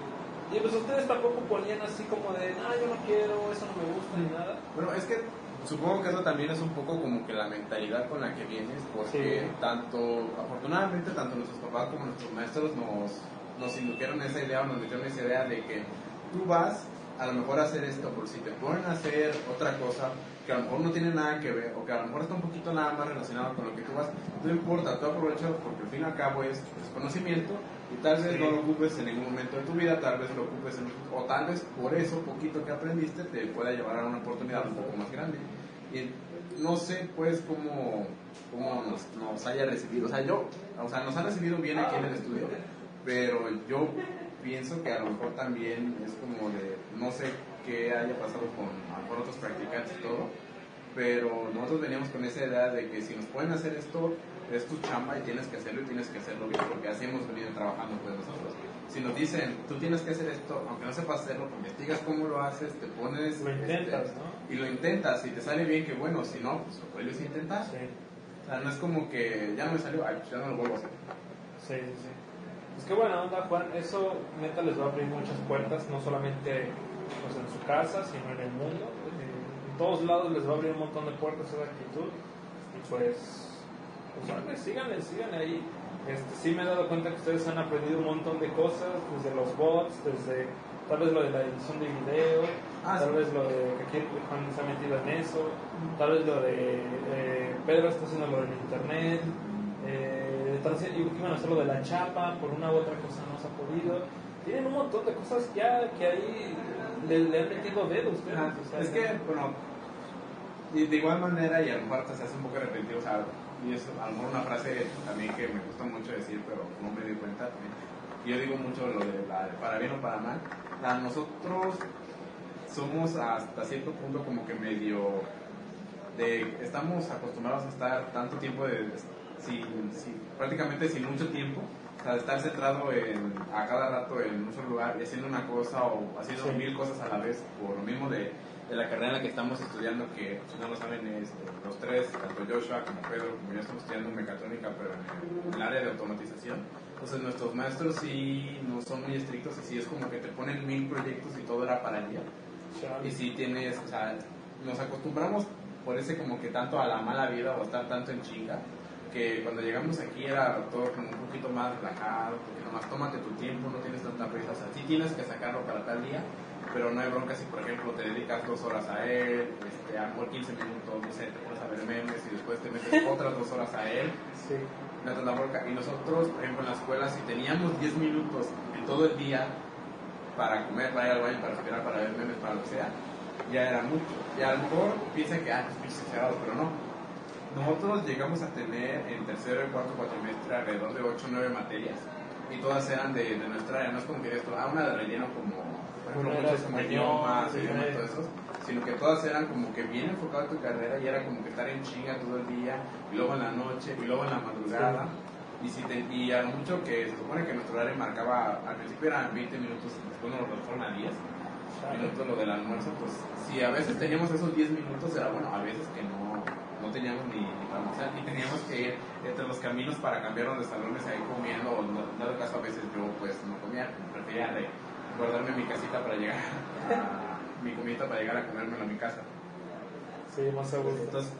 Speaker 2: y pues ustedes tampoco ponían así como de, no, yo no quiero, eso no me gusta ni nada.
Speaker 3: Bueno, es que supongo que eso también es un poco como que la mentalidad con la que vienes, porque
Speaker 2: Sí.
Speaker 3: tanto, afortunadamente, tanto nuestros papás como nuestros maestros nos, nos indujeron esa idea o nos metieron esa idea de que tú vas a lo mejor a hacer esto, por si te ponen a hacer otra cosa que a lo mejor no tiene nada que ver o que a lo mejor está un poquito nada más relacionado con lo que tú vas, no importa, tú aprovecha porque al fin y al cabo es pues, conocimiento y tal vez
Speaker 2: Sí.
Speaker 3: no lo ocupes en ningún momento de tu vida, tal vez lo ocupes en o tal vez por eso poquito que aprendiste te pueda llevar a una oportunidad un poco más grande. Y no sé pues cómo, cómo nos, nos haya recibido, o sea, yo, o sea, nos han recibido bien aquí en el estudio, pero yo pienso que a lo mejor también es como de, no sé qué haya pasado con a lo mejor otros practicantes y todo, pero nosotros veníamos con esa idea de que si nos pueden hacer esto, es tu chamba y tienes que hacerlo y tienes que hacerlo bien, porque así hemos venido trabajando pues nosotros. Si nos dicen, tú tienes que hacer esto, aunque no sepas hacerlo, pues investigas cómo lo haces, te pones...
Speaker 2: Lo intentas,
Speaker 3: este,
Speaker 2: ¿no?
Speaker 3: Y lo intentas, si te sale bien, que bueno, si no, pues lo vuelves a intentar.
Speaker 2: Sí,
Speaker 3: O sea, no es como que ya no me salió, ay, pues ya no lo vuelvo a hacer.
Speaker 2: sí, sí. Pues qué buena onda, Juan. Eso neta les va a abrir muchas puertas, no solamente pues, en su casa, sino en el mundo. Eh, en todos lados les va a abrir un montón de puertas esa actitud. Y pues, pues síganle, síganle ahí. Este, sí me he dado cuenta que ustedes han aprendido un montón de cosas, desde los bots, desde tal vez lo de la edición de video,
Speaker 3: Ah,
Speaker 2: tal
Speaker 3: sí.
Speaker 2: vez lo de que Juan se ha metido en eso, tal vez lo de eh, Pedro está haciendo lo del internet, eh, están haci- iban a hacer lo de la chapa, por una u otra cosa no se ha podido. Tienen un montón de cosas ya que ahí le, le han metido dedo a ustedes. O sea,
Speaker 3: es que, bueno, y de igual manera, y a lo mejor se hace un poco repetitivo, o sea, y es a lo mejor una frase también que me gusta mucho decir, pero no me di cuenta también. Yo digo mucho lo de la para bien o para mal. La- nosotros somos hasta cierto punto como que medio de estamos acostumbrados a estar tanto tiempo de, sin, sin- prácticamente sin mucho tiempo o sea, de estar centrado en, a cada rato en un solo lugar y haciendo una cosa o haciendo
Speaker 2: Sí.
Speaker 3: mil cosas a la vez por lo mismo de, de la carrera en la que estamos estudiando que si no lo saben es eh, los tres tanto Joshua como Pedro como yo estamos estudiando mecatrónica pero en el, área de automatización. Entonces nuestros maestros sí no son muy estrictos y sí es como que te ponen mil proyectos y todo era para el día. Y si tienes, o sea, nos acostumbramos por ese como que tanto a la mala vida o estar tanto en chinga, que cuando llegamos aquí era todo como un poquito más relajado, un poquito más, tómate tu tiempo, no tienes tanta prisa, o sea, sí tienes que sacarlo para tal día, pero no hay bronca si por ejemplo te dedicas dos horas a él, este, a lo mejor 15 minutos, no sé, te pones a ver memes y después te metes otras dos horas a él,
Speaker 2: Sí.
Speaker 3: no es la bronca. Y nosotros, por ejemplo, en la escuela, si teníamos 10 minutos en todo el día para comer, para ir al baño, para respirar, para ver memes, para lo que sea, ya era mucho. Y a lo mejor piensan que, ah, pues pinches exagerados, pero no. Nosotros llegamos a tener en tercero y cuarto cuatrimestre alrededor de 8 o 9 materias y todas eran de, de nuestra área. No es como que esto, ah, una de relleno como, ejemplo, como
Speaker 2: español,
Speaker 3: idiomas, todo eso, sino que todas eran como que bien enfocado en tu carrera y era como que estar en chinga todo el día y luego en la noche y luego en la madrugada. Y, si te, y a mucho que se supone que nuestro horario marcaba, al principio eran 20 minutos, después nos lo fueron a 10 minutos lo del almuerzo, pues si a veces teníamos esos 10 minutos era bueno, a veces que no, no teníamos ni, ni para almorzar, ni teníamos que ir entre los caminos para cambiarnos de salones ahí comiendo, o no, dado caso a veces yo pues no comía, prefería de guardarme mi casita para llegar a mi comida para llegar a comérmelo a mi casa.
Speaker 2: Sí, más a gusto.
Speaker 3: Entonces,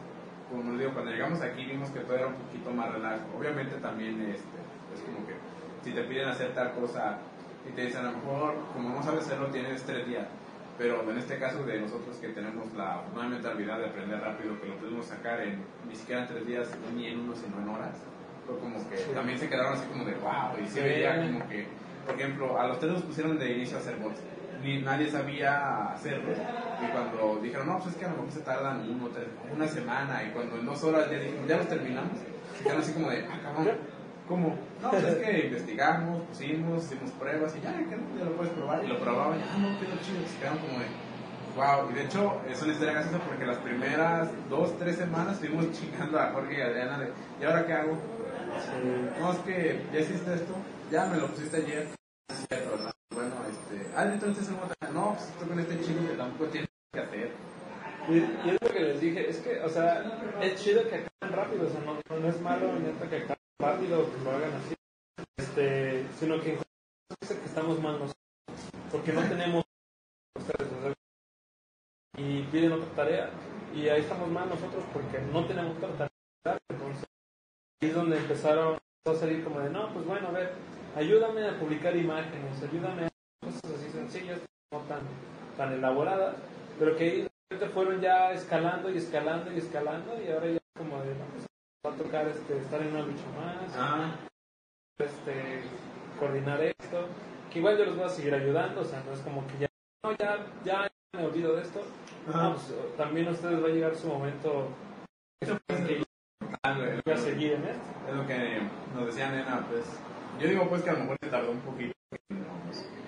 Speaker 3: como les digo, cuando llegamos aquí vimos que todo era un poquito más relajo. Obviamente también este, es como que si te piden hacer tal cosa y te dicen a lo mejor, como no sabes hacerlo, tienes tres días. Pero en este caso de nosotros que tenemos la nueva mentalidad de aprender rápido, que lo pudimos sacar en ni siquiera en tres días, ni en uno, sino en horas, fue como que
Speaker 2: Sí.
Speaker 3: también se quedaron así como de wow. Y se
Speaker 2: Sí.
Speaker 3: veía como que, por ejemplo, a los tres nos pusieron de inicio a hacer bots. Ni, nadie sabía hacerlo. Y cuando dijeron, no, pues es que a lo mejor se tardan uno, tres, una semana. Y cuando en dos horas ya dijimos, ya los terminamos, quedaron así como de, ah, cabrón. ¿Cómo? No, pues es que investigamos, pusimos, hicimos pruebas y ya, ya lo puedes probar. Y lo probaban y, ah, no, quedó chido. Se quedaron como de, wow. Y de hecho, es una historia graciosa porque las primeras dos, tres semanas estuvimos chingando a Jorge y a Adriana de, ¿y ahora qué hago? No, es que ya hiciste esto, ya me lo pusiste ayer. Cierto, ¿verdad? Bueno, este, ah, entonces no, pues esto con este chico que tampoco tiene que hacer.
Speaker 2: Y, es lo que les dije, es que, o sea, es chido que acaben rápido, o sea, no, no es malo neta que acaben rápido, que lo hagan así, este, sino que que estamos mal nosotros, porque no tenemos ustedes, o sea, y piden otra tarea, y ahí estamos mal nosotros porque no tenemos otra tarea, entonces, ahí es donde empezaron a salir como de, no, pues bueno, a ver, ayúdame a publicar imágenes, ayúdame a cosas así sencillas, no tan, tan elaboradas, pero que fueron ya escalando y escalando y escalando y ahora ya como de, no, pues, va a tocar este, estar en una lucha más,
Speaker 3: Ah,
Speaker 2: este, coordinar esto, que igual yo los voy a seguir ayudando, o sea, no es como que ya, no, ya, ya me olvido de esto, no, pues, también a ustedes va a llegar su momento en que a seguir.
Speaker 3: Es lo que nos decía Nena, pues. Yo digo, pues que a lo mejor se tardó un poquito.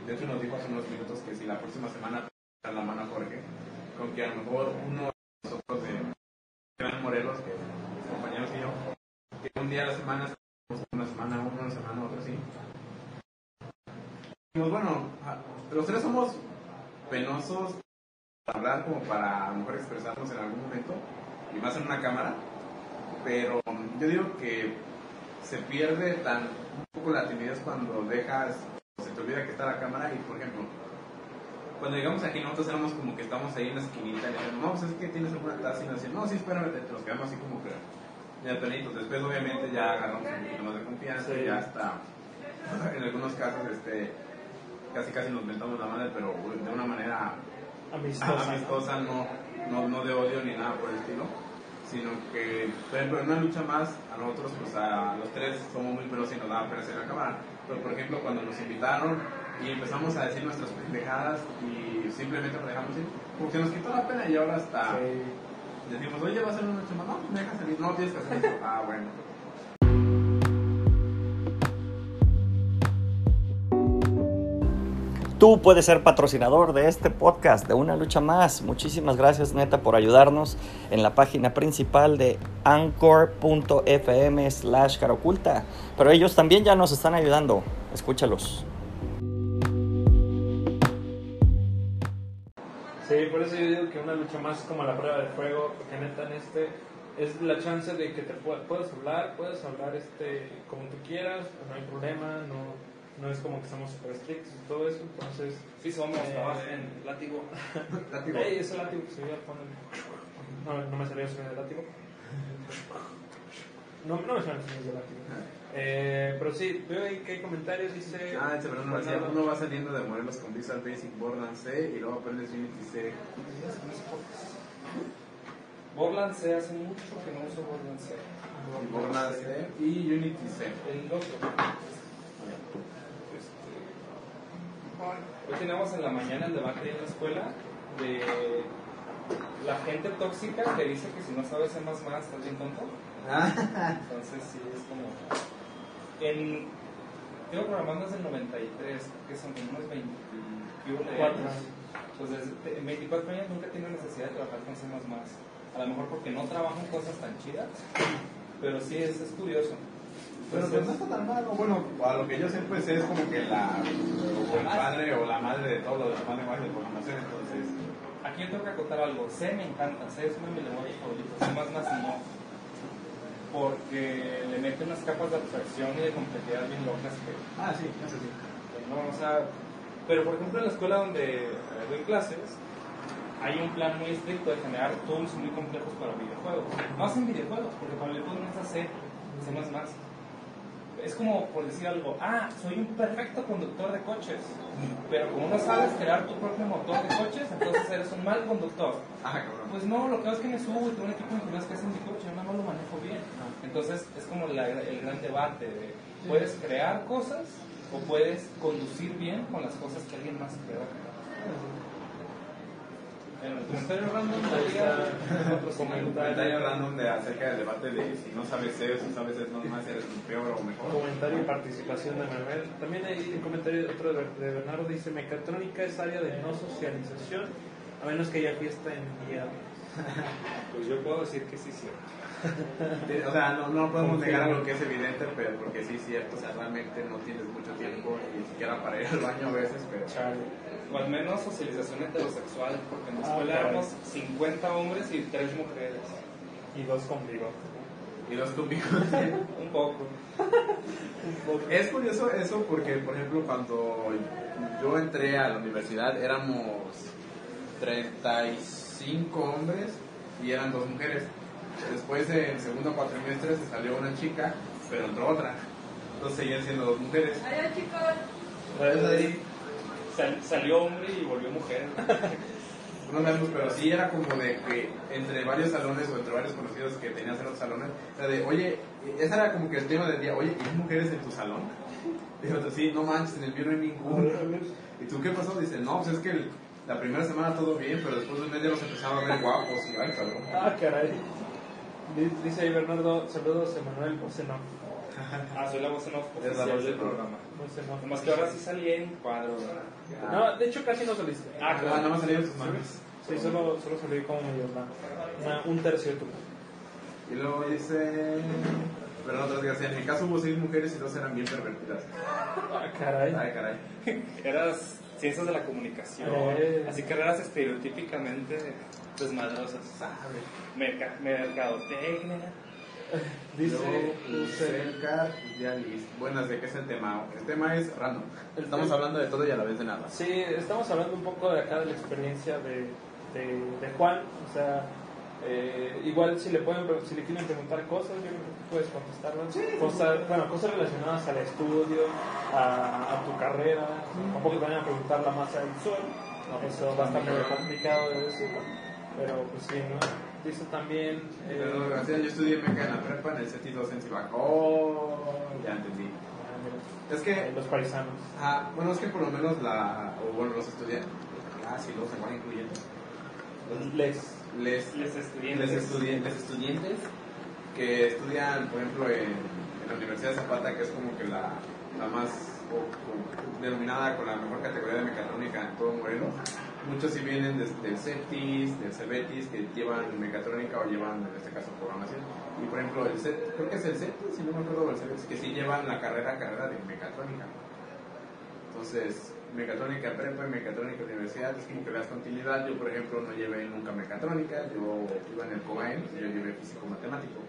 Speaker 3: de hecho, nos dijo hace unos minutos que si la próxima semana la mano a Jorge, con que a lo mejor uno de nosotros de Gran Morelos, que mis compañeros y yo, que un día a la semana, una semana uno, una semana otro, sí. Dijimos, bueno, los tres somos penosos para hablar como para a lo mejor expresarnos en algún momento, y más en una cámara pero yo digo que se pierde tan un poco la timidez cuando dejas, se te olvida que está la cámara y por ejemplo, cuando llegamos aquí nosotros éramos como que estamos ahí en la esquinita y decimos, no, pues es que tienes alguna taza y nos decían, no, sí, espérame, te nos quedamos así como que ya penitos. Después obviamente ya agarramos un poquito más de confianza y ya hasta, en algunos casos, este, casi casi nos mentamos la madre, pero de una manera
Speaker 2: Amistosa.
Speaker 3: amistosa, no, no, no de odio ni nada por el estilo, sino que, por ejemplo, en una lucha más, a nosotros, pues a los tres somos muy veloces y nos pena hacer la cámara. Pero, por ejemplo, cuando nos invitaron, y empezamos a decir nuestras pendejadas y simplemente lo dejamos ir. Como que nos quitó la pena y ahora hasta decimos, oye, va a ser una noche más. No, me dejas salir. No, tienes que hacer eso. Ah, bueno.
Speaker 1: Tú puedes ser patrocinador de este podcast, de Una Lucha Más. Muchísimas gracias, neta, por ayudarnos en la página principal de anchor.fm slash caroculta. Pero ellos también ya nos están ayudando. Escúchalos.
Speaker 2: Sí, por eso yo digo que una lucha más es como la prueba de fuego, porque neta en este es la chance de que te pu- puedas hablar, puedes hablar este como tú quieras, no hay problema, no, no es como que estamos super estrictos y todo eso, entonces...
Speaker 6: Sí, somos,
Speaker 2: Eh,
Speaker 6: trabajen, látigo.
Speaker 3: Látigo.
Speaker 2: Ey, ese látigo que se veía. No, no me salió el sonido de látigo. No, no me salió el sonido de látigo. Eh, pero sí, veo ahí que hay comentarios, dice...
Speaker 3: Ah, este Fernando García,
Speaker 2: Fernando.
Speaker 3: uno va saliendo de Morelos con Visual Basic Borderlands C y luego aprendes Unity C.
Speaker 6: Borland C hace mucho que no uso Borland C.
Speaker 3: Y Borderlands C y Unity C.
Speaker 6: El otro. Este, hoy teníamos en la mañana el debate en la escuela de la gente tóxica que dice que si no sabes C++ estás bien tonto. Entonces sí, es como... En, llevo programando desde el 93, que son como unos 20 y hubo de
Speaker 2: Cuatro
Speaker 6: años. Pues desde, en 24 años nunca he tenido necesidad de trabajar con C++. A lo mejor porque no trabajo en cosas tan chidas, pero sí es, es curioso.
Speaker 3: Pero pues no está tan malo. Bueno, a lo que yo sé, pues es como que la, o el padre o la madre de todos los demás lenguajes de programación. Entonces,
Speaker 6: Aquí yo tengo que acotar algo. C me encanta, C es uno de mis lenguajes favoritos. C no. Porque le mete unas capas de abstracción y de complejidad bien locas que
Speaker 3: ah, sí, eso sí.
Speaker 6: no, o sea, pero por ejemplo en la escuela donde eh, doy clases, hay un plan muy estricto de generar tools muy complejos para videojuegos. No hacen videojuegos, porque para videojuegos no es C, C++. Es como por decir algo, ah, soy un perfecto conductor de coches, pero como no sabes crear tu propio motor de coches, entonces eres un mal conductor.
Speaker 3: Ah, cabrón.
Speaker 6: Pues no, lo que hago es que me subo y tengo un equipo de ingenieros que hacen mi coche, yo nada más lo manejo bien. Entonces es como la- el gran debate de, ¿puedes crear cosas o puedes conducir bien con las cosas que alguien más creó? En el comentario random
Speaker 3: comentario random de, acerca del debate de si no sabes C o si sabes C no más eres un peor o mejor.
Speaker 2: Comentario y participación de Manuel. También hay un comentario otro de, de Bernardo dice mecatrónica es área de no socialización a menos que haya fiesta en día.
Speaker 6: Pues yo puedo decir que sí, sí.
Speaker 3: O sea, no, no podemos negar lo que es evidente, pero porque sí es cierto, o sea, realmente no tienes mucho tiempo ni siquiera para ir al baño a veces, pero...
Speaker 6: O al menos socialización heterosexual, porque en la
Speaker 2: Ah,
Speaker 6: escuela éramos 50 hombres y 3 mujeres.
Speaker 2: Y dos con bigote.
Speaker 3: Y los tópicos.
Speaker 6: Un poco.
Speaker 3: Es curioso eso porque, por ejemplo, cuando yo entré a la universidad éramos 35 hombres y eran dos mujeres. Después, en segundo cuatrimestre, se salió una chica, pero entró otra. Entonces seguían siendo dos mujeres.
Speaker 4: Adiós, chicos.
Speaker 3: Ahí,
Speaker 6: Sal- salió hombre y volvió mujer.
Speaker 3: no sabemos, pero sí era como de que entre varios salones o entre varios conocidos que tenías en los salones, era de, oye, ese era como que el tema del día, oye, ¿y hay mujeres en tu salón? Y otro, sí, no manches, en el mío no hay ninguno. ¿Y tú qué pasó? Dice, no, pues es que el- la primera semana todo bien, pero después de un mes ya los empezaba a ver guapos y ay, cabrón.
Speaker 2: Ah, caray. Di- Dice ahí Bernardo, saludos Emanuel Boceno.
Speaker 6: Ah, soy la voz en off
Speaker 3: Es la
Speaker 6: oficial
Speaker 3: voz
Speaker 6: del
Speaker 3: en
Speaker 6: programa.
Speaker 2: Boceno.
Speaker 6: Nomás que ahora sí salí en cuadro.
Speaker 2: No, de hecho casi no saliste.
Speaker 6: Ah,
Speaker 3: Ah, nada más salieron tus manos.
Speaker 2: Sí, solo, solo salí como medio una- un tercio de tu
Speaker 3: Y luego dice, pero otras García, en mi caso hubo seis mujeres y dos eran bien pervertidas.
Speaker 2: Ah, caray.
Speaker 3: Ay, caray.
Speaker 6: Eras ciencias de la comunicación.
Speaker 2: Eh.
Speaker 6: Así que eras estereotípicamente desmadrosas. Merca- mercadotecnia.
Speaker 2: Dice
Speaker 3: cerca idealist. Buenas, ¿de qué es el tema? El tema es random. Estamos hablando de todo y a la vez de nada.
Speaker 2: Sí, estamos hablando un poco de acá de la experiencia de, de, de Juan. O sea, eh, igual si le pueden pre- si le quieren preguntar cosas, yo creo que puedes contestarlas. Cosas, bueno, cosas relacionadas al estudio, a, a tu carrera. Tampoco te vayan a preguntar la masa del sol. Eso va a estar complicado de decirlo. Pero pues sí, ¿no? Dice también. eh,
Speaker 3: Pero, García, yo estudié meca en la prepa en el CETI 2 en Cibac. Oh, ya entendí.
Speaker 2: ah.
Speaker 3: Es que,
Speaker 2: eh, los paisanos.
Speaker 3: ah, bueno, es que por lo menos la, o bueno, los estudiantes, ah, sí, luego se van incluyendo.
Speaker 2: Les.
Speaker 3: Les,
Speaker 6: Les estudiantes.
Speaker 3: les estudien- les estudiantes que estudian, por ejemplo, en, en la Universidad de Zapata, que es como que la, la más o- o denominada con la mejor categoría de mecatrónica en todo Morelos. Muchos sí vienen desde el CETIS, del CEBETIS, que llevan mecatrónica o llevan, en este caso, programación. Y por ejemplo, el CET, creo que es el CETIS, si no me acuerdo, el CEBETIS, que sí llevan la carrera, carrera de mecatrónica. Entonces, mecatrónica prepa y mecatrónica universidad es como que le das continuidad. Yo, por ejemplo, no llevé nunca mecatrónica, yo iba en el COBAEN y yo llevé físico-matemático.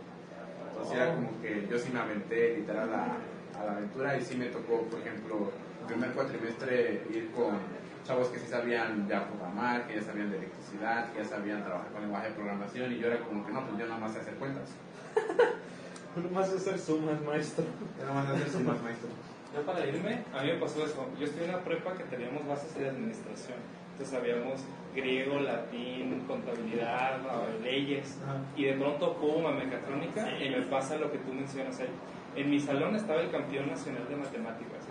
Speaker 3: Entonces era como que yo sí me aventé literal a, a la aventura y sí me tocó, por ejemplo, el primer cuatrimestre ir con chavos que sí sabían ya programar, que ya sabían de electricidad, que ya sabían trabajar con lenguaje de programación y yo era como que no, pues yo nada más sé hacer cuentas.
Speaker 2: Uno más hacer sumas, maestro.
Speaker 3: Yo nada más hacer sumas, maestro.
Speaker 6: Yo para irme, a mí me pasó eso. Yo estuve en una prepa que teníamos bases de administración. Entonces sabíamos griego, latín, contabilidad, eh, leyes.
Speaker 2: Ajá.
Speaker 6: Y de pronto, pum, a mecatrónica y me pasa lo que tú mencionas ahí. En mi salón estaba el campeón nacional de matemáticas.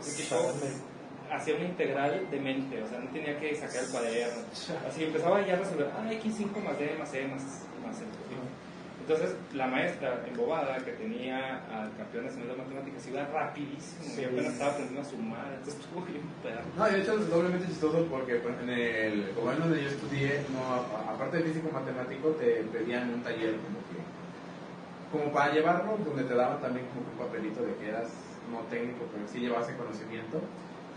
Speaker 6: Hacía una integral de mente, o sea, no tenía que sacar el cuaderno. Así empezaba ya a resolver, ah, X5 más D más E más, más E. Entonces, la maestra embobada que tenía al campeón nacional de matemáticas iba rapidísimo.
Speaker 2: Sí.
Speaker 6: Yo apenas estaba aprendiendo a sumar, entonces estuvo bien pedazo.
Speaker 3: No, y de hecho es doblemente chistoso porque pues, en el gobierno donde yo estudié, no, aparte de físico matemático, te pedían un taller como que, como para llevarlo, donde te daban también como un papelito de que eras no técnico, pero sí llevabas el conocimiento.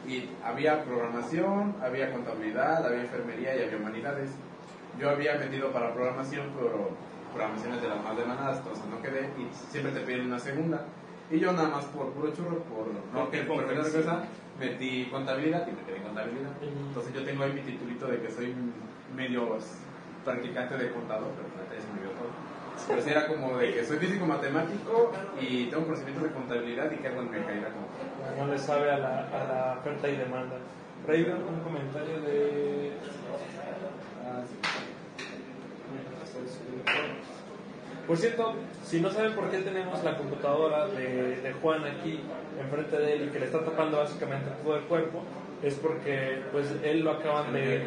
Speaker 3: Y había programación, había contabilidad, había enfermería y había humanidades. Yo había metido para programación, pero programaciones de las más demandadas, entonces no quedé y siempre te piden una segunda. Y yo nada más por puro churro, por no que por menos cosa, metí contabilidad y me quedé en contabilidad. Entonces yo tengo ahí mi titulito de que soy medio practicante de contador, pero la ya se me olvidó todo. Pero sí era como de que soy físico matemático y tengo conocimiento de contabilidad y que hago en Mecaira como
Speaker 2: No le sabe a la, a la oferta y demanda. Raven, un comentario de.
Speaker 3: Ah, sí.
Speaker 2: Por cierto, si no saben por qué tenemos la computadora de, de Juan aquí enfrente de él y que le está tapando básicamente todo el cuerpo, es porque pues él lo acaban de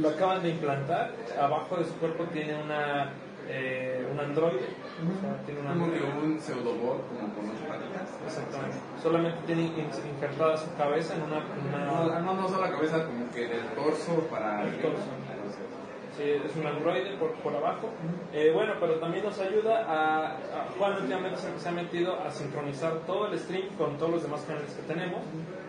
Speaker 2: lo acaban de implantar. Abajo de su cuerpo tiene una eh, un Android, o sea, tiene un Android.
Speaker 3: pseudobot como con patitas.
Speaker 2: Exactamente. Solamente tiene in- injertada su cabeza en una,
Speaker 3: No, no, no solo la cabeza, como que el torso para
Speaker 2: El torso. Sí, es un androide por, por abajo. Eh, bueno, pero también nos ayuda a, a- Juan últimamente se, se ha metido a sincronizar todo el stream con todos los demás canales que tenemos.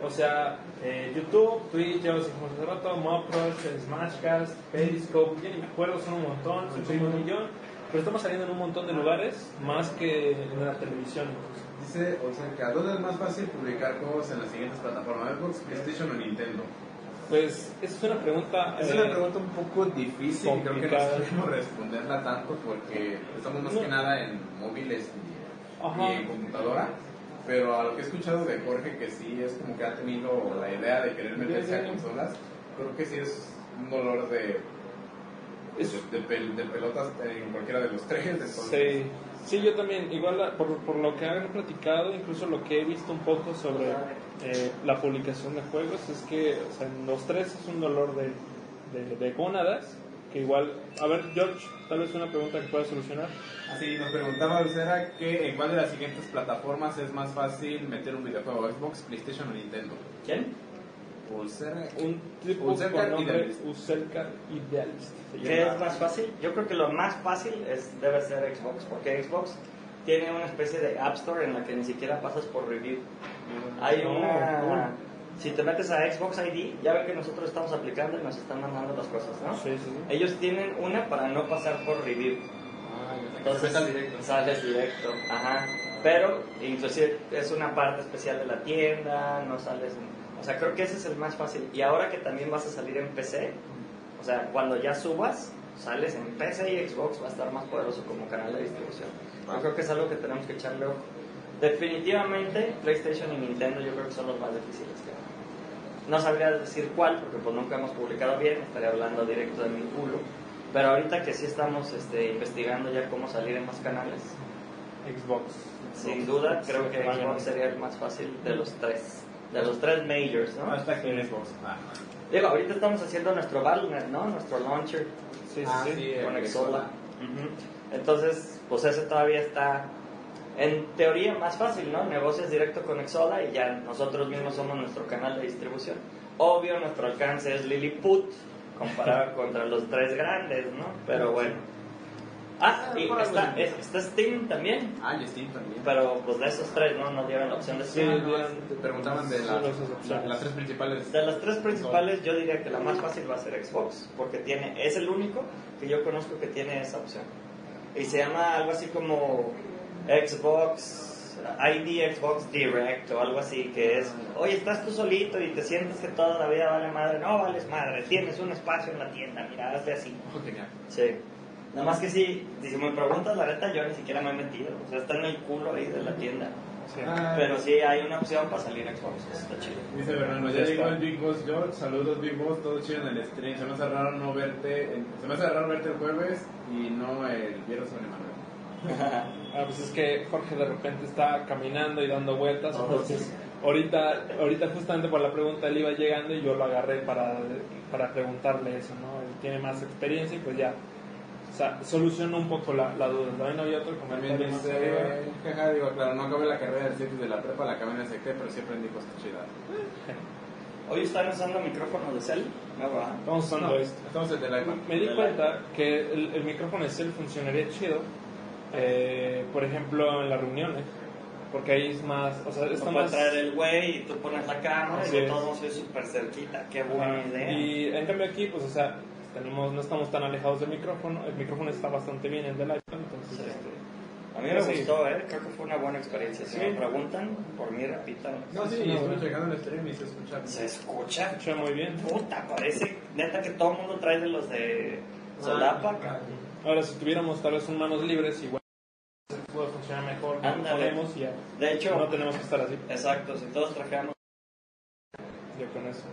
Speaker 2: O sea, eh, YouTube, Twitch, ya lo dijimos hace rato, Moprush, Smashcast, Periscope, ya ni me acuerdo, son un montón, son un millón. Pero estamos saliendo en un montón de lugares, más que en la televisión.
Speaker 3: Dice Ocerca, ¿dónde es más fácil publicar juegos en las siguientes plataformas? Xbox, PlayStation o Nintendo?
Speaker 2: Pues, esa es una pregunta.
Speaker 3: Es
Speaker 2: eh,
Speaker 3: una pregunta un poco difícil y creo que no
Speaker 2: complicada.
Speaker 3: sabemos responderla tanto porque estamos más
Speaker 2: No.
Speaker 3: que nada en móviles y en computadora. Pero a lo que he escuchado de Jorge, que sí es como que ha tenido la idea de querer meterse a consolas, creo que sí es un dolor de,
Speaker 2: Es-
Speaker 3: de, de pel- de pelotas en cualquiera de los tres. entonces-
Speaker 2: Sí, sí, yo también, igual por, por lo que han platicado, incluso lo que he visto un poco sobre eh, la publicación de juegos, es que o sea, en los tres es un dolor de, de, de gónadas, que igual, a ver George, tal vez una pregunta que pueda solucionar.
Speaker 3: Así nos preguntaba Lucera que en cuál de las siguientes plataformas es más fácil meter un videojuego, Xbox, PlayStation o Nintendo.
Speaker 1: ¿Quién?
Speaker 2: Un tipo
Speaker 3: Usercar
Speaker 2: con nombre
Speaker 3: Idealist.
Speaker 2: Usercar Idealist. se
Speaker 1: ¿Qué es más fácil? Yo creo que lo más fácil es, debe ser Xbox, porque Xbox tiene una especie de App Store en la que ni siquiera pasas por review. Hay
Speaker 2: Oh,
Speaker 1: una... Si te metes a Xbox ID, ya ven que nosotros estamos aplicando y nos están mandando las cosas, ¿no?
Speaker 2: Sí, sí.
Speaker 1: Ellos tienen una para no pasar por review. Entonces sales directo, ajá. Pero inclusive es una parte especial de la tienda, no sales... O sea, creo que ese es el más fácil. Y ahora que también vas a salir en PC, o sea, cuando ya subas, sales en PC y Xbox va a estar más poderoso como canal de distribución. Yo creo que es algo que tenemos que echarle ojo. Definitivamente PlayStation y Nintendo yo creo que son los más difíciles. que- No sabría decir cuál, porque pues nunca hemos publicado bien, estaría hablando directo de mi culo. Pero ahorita que sí estamos este, investigando ya cómo salir en más canales,
Speaker 2: Xbox.
Speaker 1: sin duda creo que. Xbox sería el más fácil de los tres. De los tres majors, ¿no?
Speaker 3: Hashtag Team Xbox. Ah,
Speaker 1: Digo, ahorita estamos haciendo nuestro Battle.net, ¿no? Nuestro launcher
Speaker 2: Sí, sí,
Speaker 3: Ah,
Speaker 2: sí.
Speaker 3: sí.
Speaker 1: con Exola. Entonces, pues ese todavía está, en teoría, más fácil, ¿no? Negocias directo con Exola y ya nosotros mismos somos nuestro canal de distribución. Obvio, nuestro alcance es Lilliput comparado contra los tres grandes, ¿no? Pero bueno. Ah, y está, es- está Steam también,
Speaker 3: Ah, y Steam también.
Speaker 1: pero pues de esos tres, ¿no? No dieron la opción de
Speaker 2: Sí,
Speaker 1: Steam.
Speaker 3: Te preguntaban de
Speaker 2: Solo
Speaker 3: las,
Speaker 2: esas opciones.
Speaker 3: la- las tres principales.
Speaker 1: De las tres principales, yo diría que la más fácil va a ser Xbox, porque tiene, es el único que yo conozco que tiene esa opción. Y se llama algo así como Xbox, ID Xbox Direct o algo así, que es, oye, estás tú solito y te sientes que toda la vida vale madre. No vales madre, tienes un espacio en la tienda, mira, hazle así.
Speaker 3: Oh, genial.
Speaker 1: Sí. Nada más que si, si me preguntas la neta, yo ni siquiera me he metido. O sea, está en el culo ahí de la tienda.
Speaker 2: Sí.
Speaker 3: Ah,
Speaker 1: Pero sí hay una opción para salir Xbox, eso está chido.
Speaker 3: Dice Bernardo,
Speaker 2: Ya
Speaker 3: llegó el Big Boss George, saludos Big Boss, todo chido en el stream, se me hace raro no verte, en- se me hace raro verte el jueves y no el viernes con Emanuel.
Speaker 2: Ah, pues es que Jorge de repente está caminando y dando vueltas,
Speaker 1: Oh,
Speaker 2: entonces ahorita, ahorita justamente por la pregunta él iba llegando y yo lo agarré para, para preguntarle eso, ¿no? Él tiene más experiencia y pues ya, sea, solucionó un poco la, la duda. También había otro
Speaker 3: También
Speaker 2: comentario arriba.
Speaker 3: dice, jaja, digo, claro, no acabé la carrera del 7 de la prepa, la acabé en el SEC, pero sí aprendí cosas chidas.
Speaker 1: Hoy están usando micrófono de cel. No.
Speaker 2: Estamos usando
Speaker 3: No,
Speaker 2: esto.
Speaker 3: estamos en el iPad.
Speaker 2: Me di cuenta que el, el micrófono de cel funcionaría chido, eh, por ejemplo, en las reuniones, porque ahí es más, o sea, está
Speaker 1: No
Speaker 2: más...
Speaker 1: traer el güey y tú pones la cámara
Speaker 2: Así
Speaker 1: y
Speaker 2: es.
Speaker 1: todos soy súper cerquita. Qué buena
Speaker 2: Ajá.
Speaker 1: idea.
Speaker 2: Y en cambio aquí, pues, o sea, tenemos, no estamos tan alejados del micrófono, el micrófono está bastante bien, el del iPhone, entonces,
Speaker 1: Sí.
Speaker 2: este,
Speaker 1: A mí me
Speaker 2: Sí.
Speaker 1: gustó, ¿eh? Creo que fue una buena experiencia. Si
Speaker 2: Sí.
Speaker 1: me preguntan, por mí repitan.
Speaker 3: No, sí,
Speaker 2: Sí, bueno.
Speaker 3: checando el stream y se escucha.
Speaker 1: Se escucha.
Speaker 2: escucha muy bien.
Speaker 1: Puta, parece neta que todo el mundo trae de los de Solapa.
Speaker 2: Ahora, si tuviéramos tal vez un manos libres, igual puede funcionar mejor, y ya,
Speaker 1: De hecho,
Speaker 2: no tenemos que estar así,
Speaker 1: exacto, si todos trajéramos.
Speaker 2: ya con eso.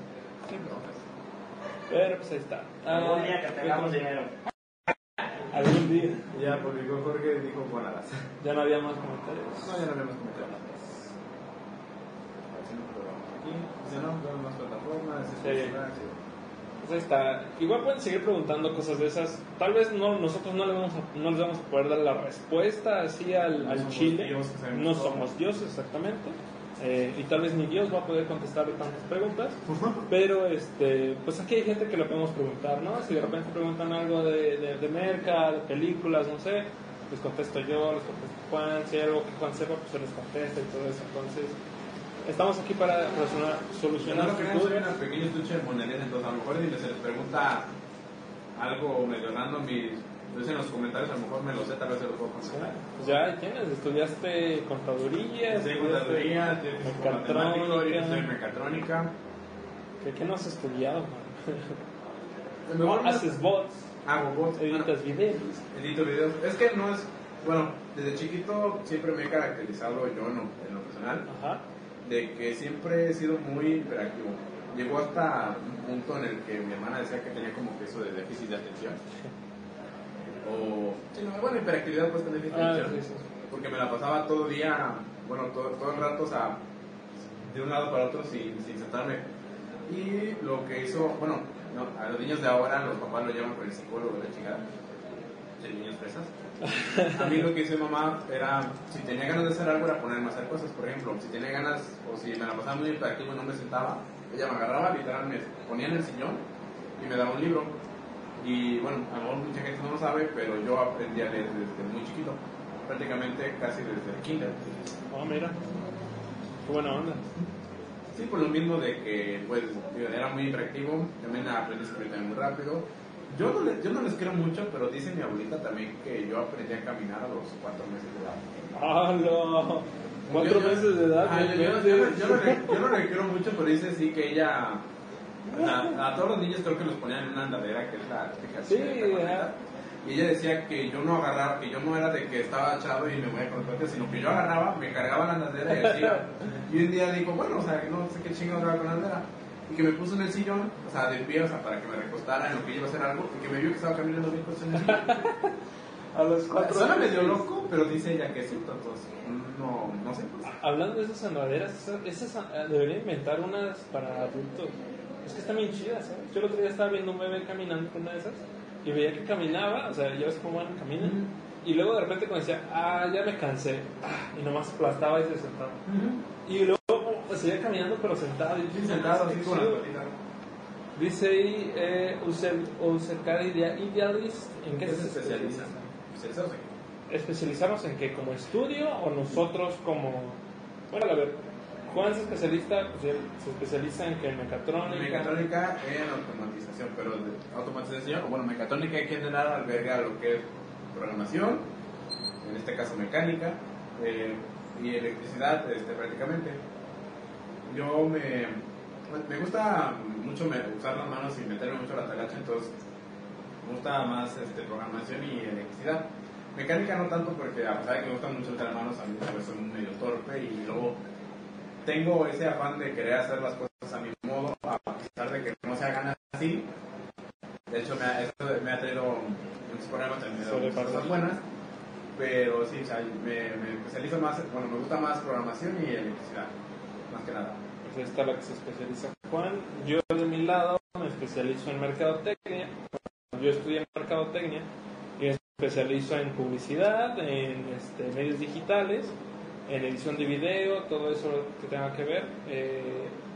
Speaker 2: Pero pues ahí está. Ah,
Speaker 1: Algún día que tengamos
Speaker 2: ¿qué-
Speaker 1: dinero.
Speaker 2: Algún día.
Speaker 3: Ya publicó Jorge dijo buenas.
Speaker 2: Ya no había más comentarios.
Speaker 3: No, ya no nada. Haciendo programas aquí. Si no, tenemos más plataformas.
Speaker 2: Pues ahí está. Igual pueden seguir preguntando cosas de esas. Tal vez no, nosotros no, le vamos a, no les vamos a poder dar la respuesta así al,
Speaker 3: No
Speaker 2: al chile. No somos Dios exactamente. Eh, y tal vez ni Dios va a poder contestarle tantas preguntas. Pero este, pues aquí hay gente que le podemos preguntar, ¿no? Si de repente preguntan algo de, de, de merca, de películas, no sé, les contesto yo, les contesto Juan. Si hay algo que Juan sepa, pues se les contesta y todo eso. Entonces, estamos aquí para solucionar, solucionar
Speaker 3: No, crean, una pequeña estuche de monedero, entonces a lo mejor si se les pregunta algo medio random y entonces en los comentarios a lo mejor me lo sé, tal vez se lo puedo.
Speaker 2: Pues ya tienes, estudiaste contaduría,
Speaker 3: Sí, contaduría, estoy en
Speaker 2: mecatrónica. ¿Qué, qué no has estudiado, man?
Speaker 3: Me-
Speaker 2: Haces bots,
Speaker 3: Hago bots. Bueno,
Speaker 2: editas videos.
Speaker 3: edito videos. Es que no es, bueno, desde chiquito siempre me he caracterizado yo en lo, en lo personal
Speaker 2: Ajá.
Speaker 3: de que siempre he sido muy hiperactivo. Llegó hasta un punto en el que mi hermana decía que tenía como que eso de déficit de atención. O, sí, no, bueno, hiperactividad pues de
Speaker 2: Ah, sí, sí.
Speaker 3: Porque me la pasaba todo el día, bueno, todo, todo el rato, o sea, de un lado para otro sin, sin sentarme. Y lo que hizo, bueno, no, a los niños de ahora los papás lo llaman por el psicólogo de la chingada. De niños fresas. A mí lo que hizo mi mamá era, si tenía ganas de hacer algo, era ponerme a hacer cosas. Por ejemplo, si tenía ganas, o si me la pasaba muy hiperactivo y no me sentaba, ella me agarraba, literal, me ponía en el sillón y me daba un libro. Y bueno, a lo mejor mucha gente no lo sabe, pero yo aprendí a leer desde muy chiquito, prácticamente casi desde el kinder.
Speaker 2: Oh, mira. Qué buena onda.
Speaker 3: Sí, por lo mismo de que pues era muy hiperactivo, también aprendí a escribir muy rápido. Yo no, le- yo no les creo mucho, pero dice mi abuelita también que yo aprendí a caminar a los cuatro meses de edad.
Speaker 2: ¡Hala! Cuatro
Speaker 3: Yo-
Speaker 2: meses de edad,
Speaker 3: Ah,
Speaker 2: no
Speaker 3: yo, yo- no- yo no le, yo no le creo mucho, pero dice sí que ella. A todos los niños creo que los ponían en una andadera, que es la típica
Speaker 2: Sí,
Speaker 3: de
Speaker 2: ajá.
Speaker 3: Y ella decía que yo no agarraba, que yo no era de que estaba echado y me voy a correr, sino que yo agarraba, me cargaba la andadera y hacía. Y un día dijo, bueno, o sea, que no sé qué chingo haga con la andadera. Y que me puso en el sillón, o sea, de pie, o sea, para que me recostara en lo que iba a hacer algo, y que me vio que estaba caminando bien puesto en el sillón.
Speaker 2: A los cuatro
Speaker 3: Suena medio loco, pero dice ella que sí, entonces no, no sé.
Speaker 2: Hablando de esas enredaderas, esas, esas, ah, debería inventar unas para adultos. Es que están bien chidas, ¿sabes? Yo el otro día estaba viendo un bebé caminando con una de esas y veía que caminaba, o sea, ya ves cómo van, caminan. Y luego de repente cuando decía, ah, ya me cansé, ah, y nomás aplastaba y se sentaba. Y luego pues, seguía caminando pero sentado. Y
Speaker 3: Sentado así.
Speaker 2: Dice ahí, eh, User- Usercad Idea- Idealist, ¿en qué
Speaker 3: ¿Qué
Speaker 2: se
Speaker 3: se especializa?
Speaker 2: Especializamos en qué, como estudio o nosotros como... Bueno, a ver, Juan se especialista, pues se especializa en que mecatrónica.
Speaker 3: Mecatrónica en automatización, pero automatización, bueno, mecatrónica en general alberga lo que es programación, en este caso mecánica, eh, y electricidad este, prácticamente. Yo me, me gusta mucho usar las manos y meterme mucho la talacha, entonces me gusta más este, programación y electricidad. Mecánica no tanto porque a pesar de que me gusta mucho meter manos, a mí soy medio torpe y luego tengo ese afán de querer hacer las cosas a mi modo, a pesar de que no se hagan así. De hecho, me ha, eso me ha traído muchos problemas, también cosas buenas. Pero sí, o sea, me, me especializo más, bueno, me gusta más programación y electricidad, más que nada.
Speaker 2: Pues ahí está la que se especializa Juan. Yo de mi lado me especializo en mercadotecnia. Yo estudié mercadotecnia y me especializo en publicidad, en este, medios digitales, en edición de video, todo eso que tenga que ver. Eh,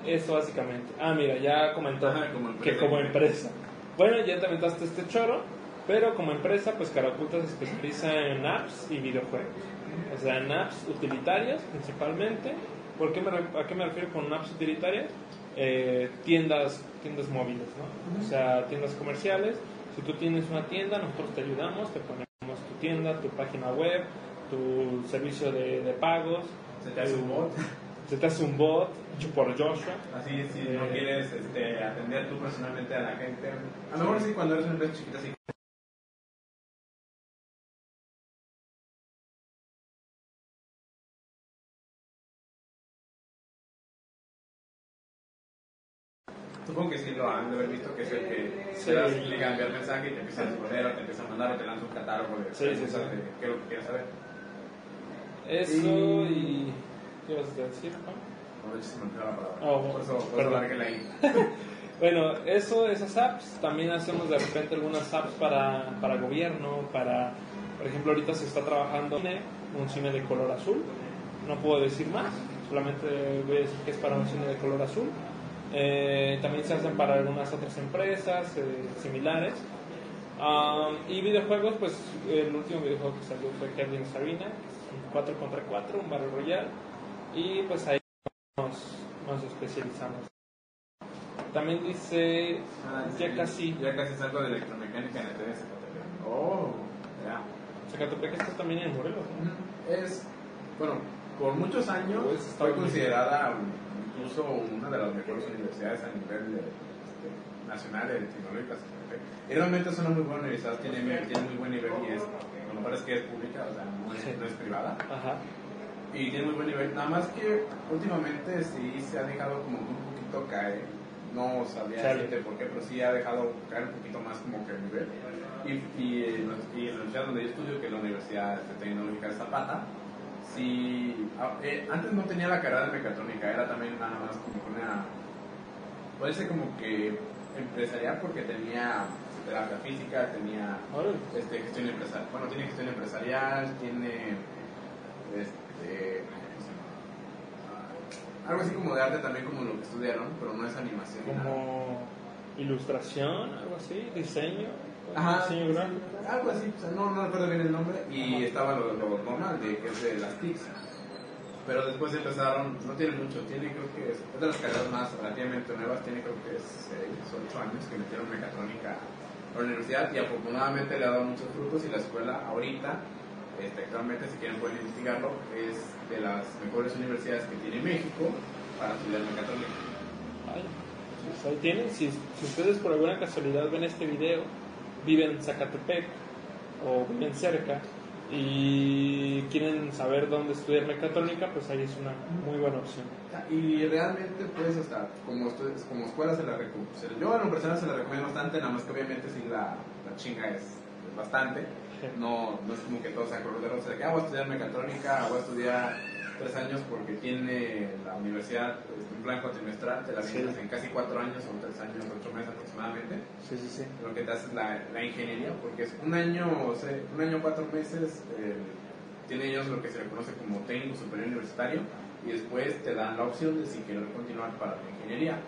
Speaker 2: eso básicamente. Ah, mira, ya comentó
Speaker 3: Ajá, como
Speaker 2: que
Speaker 3: empresa.
Speaker 2: como empresa. Bueno, ya te aventaste este choro, pero como empresa, pues Caraculta se especializa en apps y videojuegos. O sea, en apps utilitarias principalmente. ¿Por qué me ¿A qué me refiero con apps utilitarias? Eh, tiendas, tiendas móviles, ¿no? O sea, tiendas comerciales. Si tú tienes una tienda, nosotros te ayudamos, te ponemos tu tienda, tu página web, tu servicio de, de pagos.
Speaker 3: Se te hace un bot.
Speaker 2: Se te hace un bot yo- por Joshua.
Speaker 3: Así, si no
Speaker 2: Eh.
Speaker 3: quieres este, atender tú personalmente a la gente. A lo mejor sí, cuando eres una empresa chiquita, sí. Supongo que sí lo han de haber visto, que es el que
Speaker 2: Sí.
Speaker 3: te das clic a enviar mensaje y te empieza a responder o te empieza a mandar o te lanza un catálogo de
Speaker 2: Sí, sí,
Speaker 3: preguntas
Speaker 2: sí.
Speaker 3: de qué es lo que quieres saber.
Speaker 2: Eso
Speaker 3: Y-
Speaker 2: y... ¿Qué vas a decir, Juan?
Speaker 3: No, de hecho se me olvidó la palabra.
Speaker 2: Ah, bueno,
Speaker 3: por eso, por eso largué la.
Speaker 2: Bueno, eso, esas apps, también hacemos de repente algunas apps para, para gobierno, para, por ejemplo, ahorita se está trabajando en un cine de color azul, no puedo decir más, solamente voy a decir que es para un cine de color azul. Eh, también se hacen para algunas otras empresas eh, similares. Um, y videojuegos, pues el último videojuego que salió fue Kevin Sarina, un 4 contra 4, un Battle Royale, y pues ahí nos, nos especializamos. También dice,
Speaker 3: Ah,
Speaker 2: ya casi,
Speaker 3: Ya casi salgo de electromecánica en el TDS. Oh, ya.
Speaker 2: Zacatepec está también en Morelos, ¿no?
Speaker 3: Es, bueno, por muchos años
Speaker 2: Pues,
Speaker 3: fue considerada incluso una de las mejores universidades a nivel de, este, nacional de tecnológicas. Y realmente es una muy buena universidad, tiene, tiene muy buen nivel y es, lo mejor es que es pública, o sea, no es, no es privada.
Speaker 2: Ajá.
Speaker 3: Y tiene muy buen nivel, nada más que últimamente sí se ha dejado como un poquito caer. No
Speaker 2: Chale.
Speaker 3: decirte por qué, pero sí ha dejado caer un poquito más como que el nivel. Y, y, en la- y universidad donde yo estudio, que es la Universidad Tecnológica de Zapata, sí, ah, eh, antes no tenía la carrera de mecatrónica, era también nada más como una, puede ser como que empresarial porque tenía terapia física, tenía este, gestión empresarial, bueno, tiene gestión empresarial, tiene este, ¿cómo se llama? algo así como de arte también como lo que estudiaron, pero no es animación.
Speaker 2: Como ilustración, algo así, diseño,
Speaker 3: Ajá,
Speaker 2: diseño gráfico.
Speaker 3: algo así, o sea, no, no recuerdo bien el nombre, y estaba lo, lo normal, de, que es de las TICs. Pero después empezaron, no tiene mucho, tiene creo que es, es de las carreras más relativamente nuevas, tiene creo que 6, 8 años que metieron mecatrónica a la universidad y afortunadamente le ha dado muchos frutos y la escuela ahorita, este, actualmente si quieren pueden investigarlo, es de las mejores universidades que tiene México para estudiar mecatrónica.
Speaker 2: Vaya. Pues ahí tienen, si, si ustedes por alguna casualidad ven este video, viven en Zacatepec o viven cerca y quieren saber dónde estudiar mecatrónica, pues ahí es una muy buena opción.
Speaker 3: Y realmente, pues, hasta como, estu- como escuela se la recomiendo. Yo a la persona se la recomiendo bastante, nada más que obviamente sí la, la chinga es, es bastante. No, no es como que todo sea color de rosa, de que ah, voy a estudiar mecatrónica, voy a estudiar tres años porque tiene la universidad un plan cuatrimestral, te la
Speaker 2: Sí.
Speaker 3: vienes en casi cuatro años o tres años, ocho meses aproximadamente.
Speaker 2: Sí, sí, sí.
Speaker 3: Lo que te hace es la, la ingeniería, porque es un año, o sea, un año, cuatro meses, eh, tienen ellos lo que se le conoce como técnico superior universitario, y después te dan la opción de si quieres continuar para la ingeniería.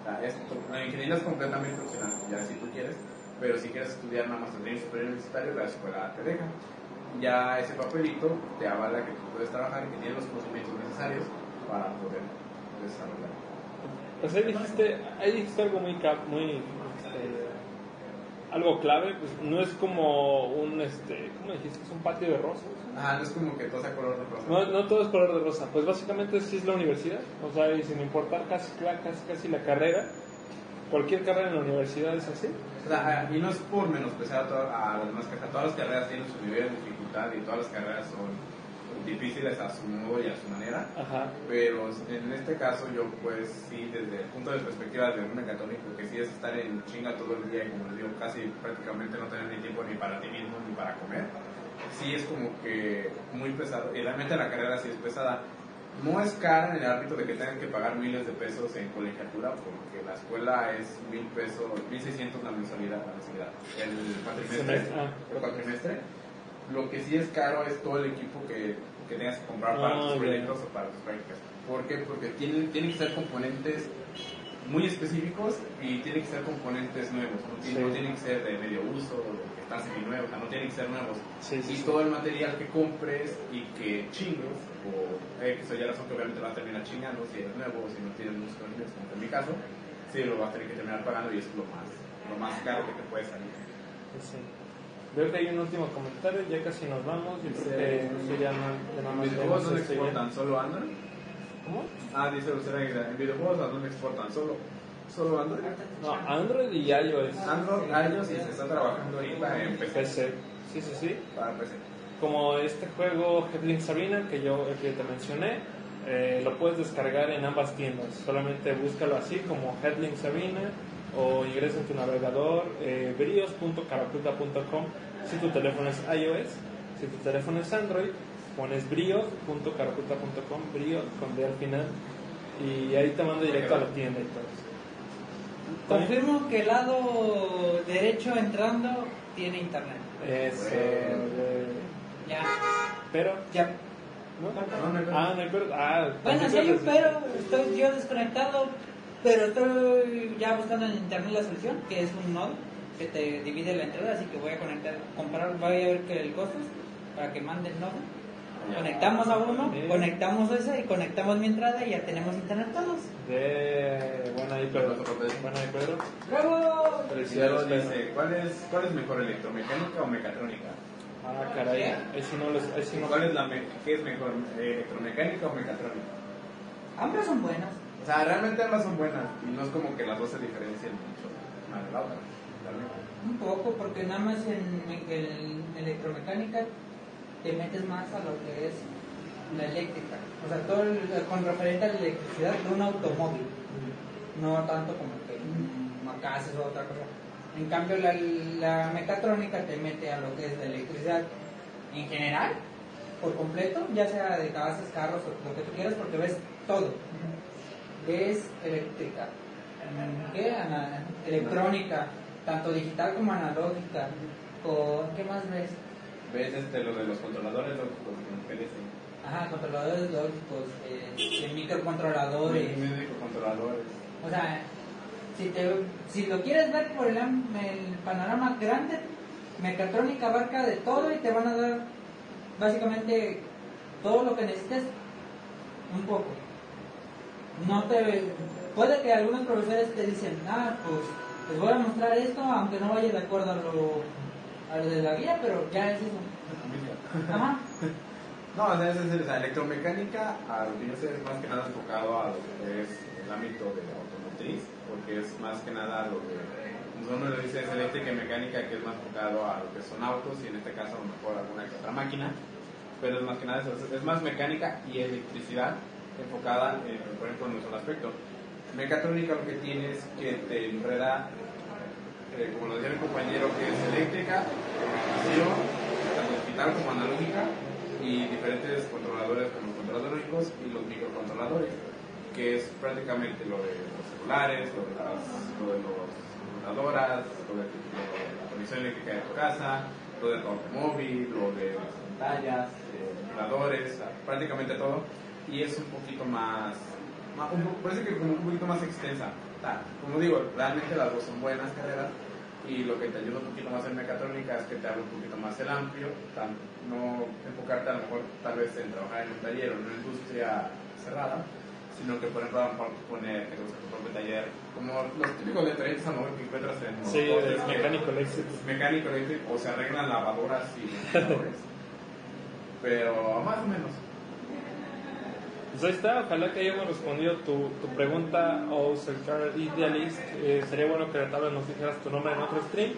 Speaker 3: O sea, es- la ingeniería es completamente opcional, ya si tú quieres, pero si quieres estudiar nada más el técnico superior universitario, la escuela te deja. Ya ese papelito te avala que tú puedes trabajar y que tienes los conocimientos necesarios para poder desarrollar.
Speaker 2: Pues ahí dijiste, ahí dijiste algo muy, muy este, algo clave, pues no es como un, este, ¿cómo dijiste? Es un patio de rosas.
Speaker 3: Ah, no es como que todo sea color de rosa.
Speaker 2: No, no todo es color de rosa, pues básicamente sí es la universidad, o sea, y sin importar casi, casi, casi la carrera, cualquier carrera en la universidad es así.
Speaker 3: O sea, y no es por menospreciar a, to- a las demás carreras, todas las carreras tienen su nivel de dificultad y todas las carreras son difíciles a su modo y a su manera,
Speaker 2: Ajá.
Speaker 3: pero en este caso yo pues sí, desde el punto de perspectiva de un mecatónico, que sí es estar en chinga todo el día y como les digo, casi prácticamente no tener ni tiempo ni para ti mismo ni para comer, sí es como que muy pesado, y realmente la carrera sí es pesada. No es cara en el ámbito de que tengan que pagar miles de pesos en colegiatura, porque la escuela es mil pesos, mil seiscientos la mensualidad, la mensualidad, el cuatrimestre,
Speaker 2: ah.
Speaker 3: el cuatrimestre. Lo que sí es caro es todo el equipo que, que tengas que comprar para
Speaker 2: Ah,
Speaker 3: tus proyectos o para tus prácticas. ¿Por qué? Porque tienen, tienen que ser componentes muy específicos y tienen que ser componentes nuevos, no,
Speaker 2: Sí.
Speaker 3: tienen que ser de medio uso, o seminuevos, o sea, no tienen que ser nuevos.
Speaker 2: Sí, sí,
Speaker 3: y
Speaker 2: sí.
Speaker 3: todo el material que compres y que chingues, o eh, que soy la razón que obviamente vas a terminar chingando si eres nuevo o si no tienes muchos conocimientos, como en mi caso, sí lo vas a tener que terminar pagando y es lo más, lo más caro que te puede salir.
Speaker 2: Veo que hay un último comentario, ya casi nos vamos, yo creo que ya no, ya no
Speaker 3: ¿En
Speaker 2: nos
Speaker 3: videojuegos
Speaker 2: bien.
Speaker 3: exportan? ¿Solo Android?
Speaker 2: ¿Cómo?
Speaker 3: Ah, dice Lucera ¿en videojuegos dónde exportan? ¿Solo, solo Android?
Speaker 2: No, Android y iOS.
Speaker 3: Android, iOS y se está trabajando ahorita en PC.
Speaker 2: PC. Sí, sí, sí.
Speaker 3: Para PC.
Speaker 2: Como este juego Headling Sabina que yo el que te mencioné, eh, lo puedes descargar en ambas tiendas. Solamente búscalo así como Headling Sabina o ingresa en tu navegador eh, brios.caracuta.com si tu teléfono es iOS. Si tu teléfono es Android, pones brios.caracuta.com, brios con D al final, y ahí te manda directo a la tienda y todo eso.
Speaker 4: Confirmo que el lado derecho entrando tiene internet.
Speaker 2: Eso, eh,
Speaker 4: Ya,
Speaker 2: pero,
Speaker 4: ya.
Speaker 2: ¿no?
Speaker 3: No, no.
Speaker 2: Ah, no hay pero. Ah,
Speaker 4: Bueno, sí hay un pero, estoy yo desconectado, pero estoy ya buscando en internet la solución, que es un nodo que te divide la entrada, así que voy a conectar, comparar, voy a ver que el costo es para que mande el nodo. Conectamos a uno, conectamos ese y conectamos mi entrada y ya tenemos internet todos.
Speaker 2: De. Bueno, ahí Pedro. Bueno, ahí Pedro.
Speaker 4: ¡Bravo!
Speaker 2: Felicidades,
Speaker 3: dice, ¿cuál es, ¿cuál es mejor, electromecánica o mecatrónica?
Speaker 2: Ah, caray. No sí no.
Speaker 3: ¿Cuál es la me- ¿Qué es mejor, electromecánica o mecatrónica?
Speaker 4: Ambas son buenas.
Speaker 3: O sea, realmente ambas son buenas y no es como que las dos se diferencien mucho una de la otra. realmente.
Speaker 4: Un poco, porque nada más en, en electromecánica te metes más a lo que es la eléctrica. O sea, todo el- con referente a la electricidad de un automóvil. No tanto como que mm, macases o otra cosa. En cambio, la, la mecatrónica te mete a lo que es la electricidad en general, por completo, ya sea de casas, carros o lo que tú quieras, porque ves todo. Ves eléctrica, electrónica, tanto digital como analógica. Con, ¿Qué más ves?
Speaker 3: ¿Ves este, lo de los controladores lógicos con PLC?
Speaker 4: Ajá, controladores lógicos, eh, de microcontroladores.
Speaker 3: Microcontroladores.
Speaker 4: O sea, si, te, si lo quieres ver por el, el panorama grande, mecatrónica abarca de todo y te van a dar básicamente todo lo que necesites un poco. No te puede que algunos profesores te dicen, ah, pues les voy a mostrar esto, aunque no vaya de acuerdo a lo, a lo de la guía, pero ya es eso. Ajá.
Speaker 3: No, es decir, sea, electromecánica, a lo que yo sé, es más que nada enfocado a lo que es el ámbito de la automotriz, porque es más que nada lo que uno le dice es eléctrica y mecánica, que es más enfocado a lo que son autos y en este caso a lo mejor alguna que otra máquina, pero es más que nada es- es más mecánica y electricidad enfocada, en, por ejemplo, en un solo aspecto. Mecatrónica lo que tiene es que te enreda, eh, como lo decía mi compañero, que es eléctrica, programación, tal como analógica y diferentes controladores como controladores y los microcontroladores, que es prácticamente lo de los celulares, lo de las, lo de los computadoras, lo de, lo de la conexión eléctrica de tu casa, lo del automóvil, lo de las pantallas, eh, vibradores, prácticamente todo. Y es un poquito más, parece que como un poquito más extensa. Como digo, realmente las dos son buenas carreras y lo que te ayuda un poquito más en mecatrónica es que te abre un poquito más el amplio, tan- no enfocarte a lo mejor tal vez en trabajar en un taller o en una industria cerrada, sino que por ejemplo a lo mejor poner que tu propio taller, como los típicos detalles a lo mejor que encuentras en
Speaker 2: Sí, es mecánico eléctrico.
Speaker 3: mecánico eléctrico o se arreglan lavadoras y pero más o menos
Speaker 2: Pues ahí está, ojalá que hayamos respondido tu, tu pregunta o Car Idealist. Eh, sería bueno que tal vez nos dijeras tu nombre en otro stream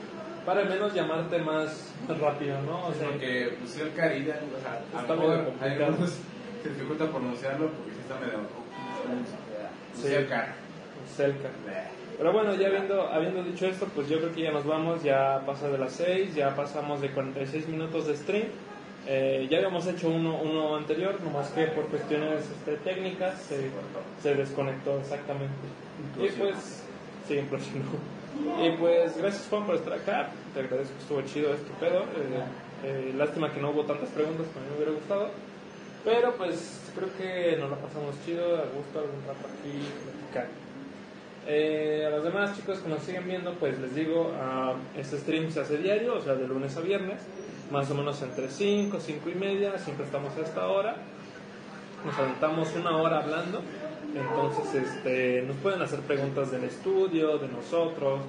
Speaker 2: para al menos llamarte más, más rápido, ¿no? O sea,
Speaker 3: porque pues carida o sea, a
Speaker 2: Está medio complicado.
Speaker 3: se dificulta pronunciarlo porque sí está medio
Speaker 2: Sí.
Speaker 3: sí. el car
Speaker 2: cerca. Pero bueno, ya habiendo, habiendo dicho esto, pues yo creo que ya nos vamos, ya pasa de las 6, ya pasamos de 46 minutos de stream. Eh, ya habíamos hecho uno, uno anterior, nomás que por cuestiones este, técnicas se, se desconectó exactamente. Y pues, sí, implosionó. Y pues, gracias Juan por estar acá, te agradezco, estuvo chido este pedo. Eh, eh, lástima que no hubo tantas preguntas, como a mí me hubiera gustado. Pero pues, creo que nos la pasamos chido, a gusto algún rato aquí, platicar. Eh, a los demás chicos que nos siguen viendo, pues les digo, ah, este stream se hace diario, o sea, de lunes a viernes, más o menos entre 5, 5 y media, siempre estamos a esta hora. Nos aventamos una hora hablando, entonces este, nos pueden hacer preguntas del estudio, de nosotros,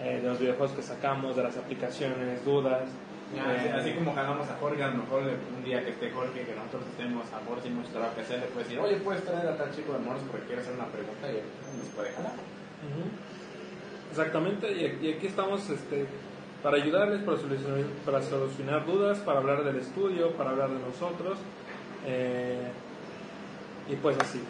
Speaker 2: eh, de los videojuegos que sacamos, de las aplicaciones, dudas.
Speaker 3: Ya,
Speaker 2: Eh,
Speaker 3: así, así como jalamos a Jorge, a lo mejor un día que esté Jorge, que nosotros estemos a bordo sin mucho trabajo que hacer, le puede decir, oye, puedes traer a tal chico de moros porque quiere hacer una pregunta y él nos puede jalar.
Speaker 2: Ujú. Exactamente, y, y aquí estamos este, para ayudarles, para solucionar, para solucionar dudas, para hablar del estudio, para hablar de nosotros. eh, y pues así.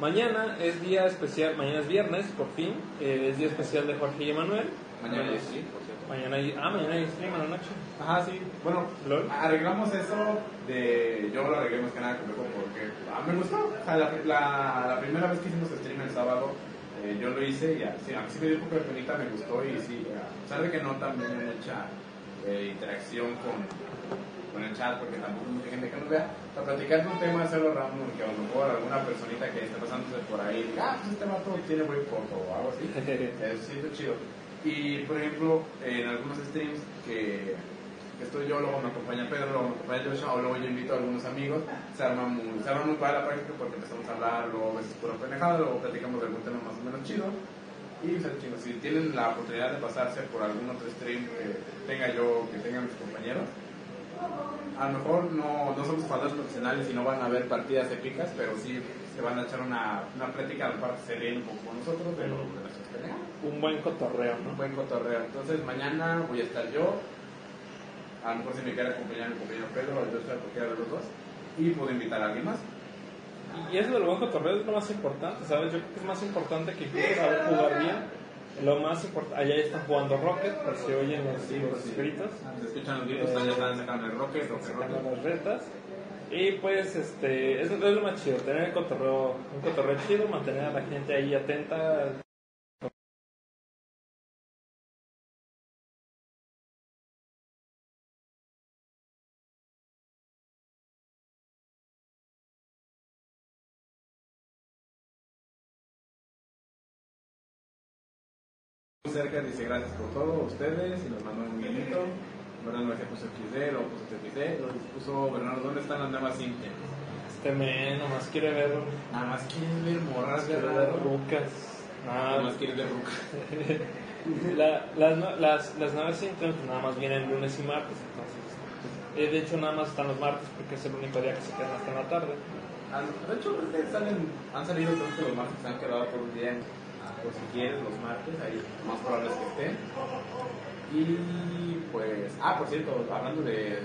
Speaker 2: Mañana es día especial, mañana es viernes, por fin, eh, es día especial de Jorge y Emanuel.
Speaker 3: Mañana es sí, por cierto.
Speaker 2: Mañana hay, ah, mañana hay stream a la noche.
Speaker 3: Ajá, sí. Bueno,
Speaker 2: ¿Lol?
Speaker 3: arreglamos eso de. Yo lo arreglé más que nada conmigo porque ah, me gustó. O sea, la, la, la primera vez que hicimos stream el sábado, eh, yo lo hice y así, aunque sí me dio un poco de penita, me gustó y sí, a pesar de que no también hay mucha eh, interacción con, con el chat, porque tampoco hay mucha gente que nos vea, sea, platicar de un tema, hacerlo random, que a lo mejor alguna personita que esté pasándose por ahí, diga, ah, pues este vato tiene buen foto o algo así. Sí, está chido. Y por ejemplo, en algunos streams que estoy yo, luego me acompaña Pedro, luego me acompaña Joshua, o luego yo invito a algunos amigos, se arma muy, se arma muy padre la práctica porque empezamos a hablar, luego a veces pura pendejada, luego platicamos de algún tema más o menos chido. Y pues, chido, si tienen la oportunidad de pasarse por algún otro stream que tenga yo, que tengan mis compañeros, a lo mejor no, no somos jugadores profesionales y no van a ver partidas épicas, pero sí se van a echar una, una plática, aparte se ríen un poco con nosotros, pero de nuestras peleas
Speaker 2: Un buen cotorreo,
Speaker 3: un
Speaker 2: ¿no?
Speaker 3: buen cotorreo. Entonces mañana voy a estar yo, a lo mejor si me quiere acompañar mi compañero Pedro, o yo estoy a cualquiera de los dos, y puedo invitar a alguien más.
Speaker 2: Y eso del buen cotorreo es lo más importante, ¿sabes? Yo creo que es más importante que saber jugar bien. Lo más importante, allá están jugando Rocket, por si oyen los, los gritos.
Speaker 3: Se escuchan los gritos, ya están sacando el rocket, rocket, rocket.
Speaker 2: las retas. Y pues, este, es, es lo más chido, tener el cotorreo, un cotorreo chido, mantener a la gente ahí atenta.
Speaker 3: Cerca dice gracias por todo, ustedes, y nos mandó un guiñito. Bernardo García puso XD, luego puso XD, luego puso Bernardo, ¿dónde están las nuevas Cintia?
Speaker 2: Este men nomás quiere ver,
Speaker 3: Nada más quieren ver morras,
Speaker 2: quiere ver
Speaker 3: ¿verdad?
Speaker 2: rucas.
Speaker 3: Nada
Speaker 2: Nada,
Speaker 3: más quieren ver rucas.
Speaker 2: La- las, las, las naves Simpsons nada más vienen lunes y martes, entonces. eh, de hecho, nada más están los martes porque es el único día que se quedan hasta la tarde.
Speaker 3: Ah, De hecho, que salen, han salido que los martes se han quedado por un día, por si quieres, los martes, ahí lo más probable es que estén. Y pues, ah, por cierto, hablando de,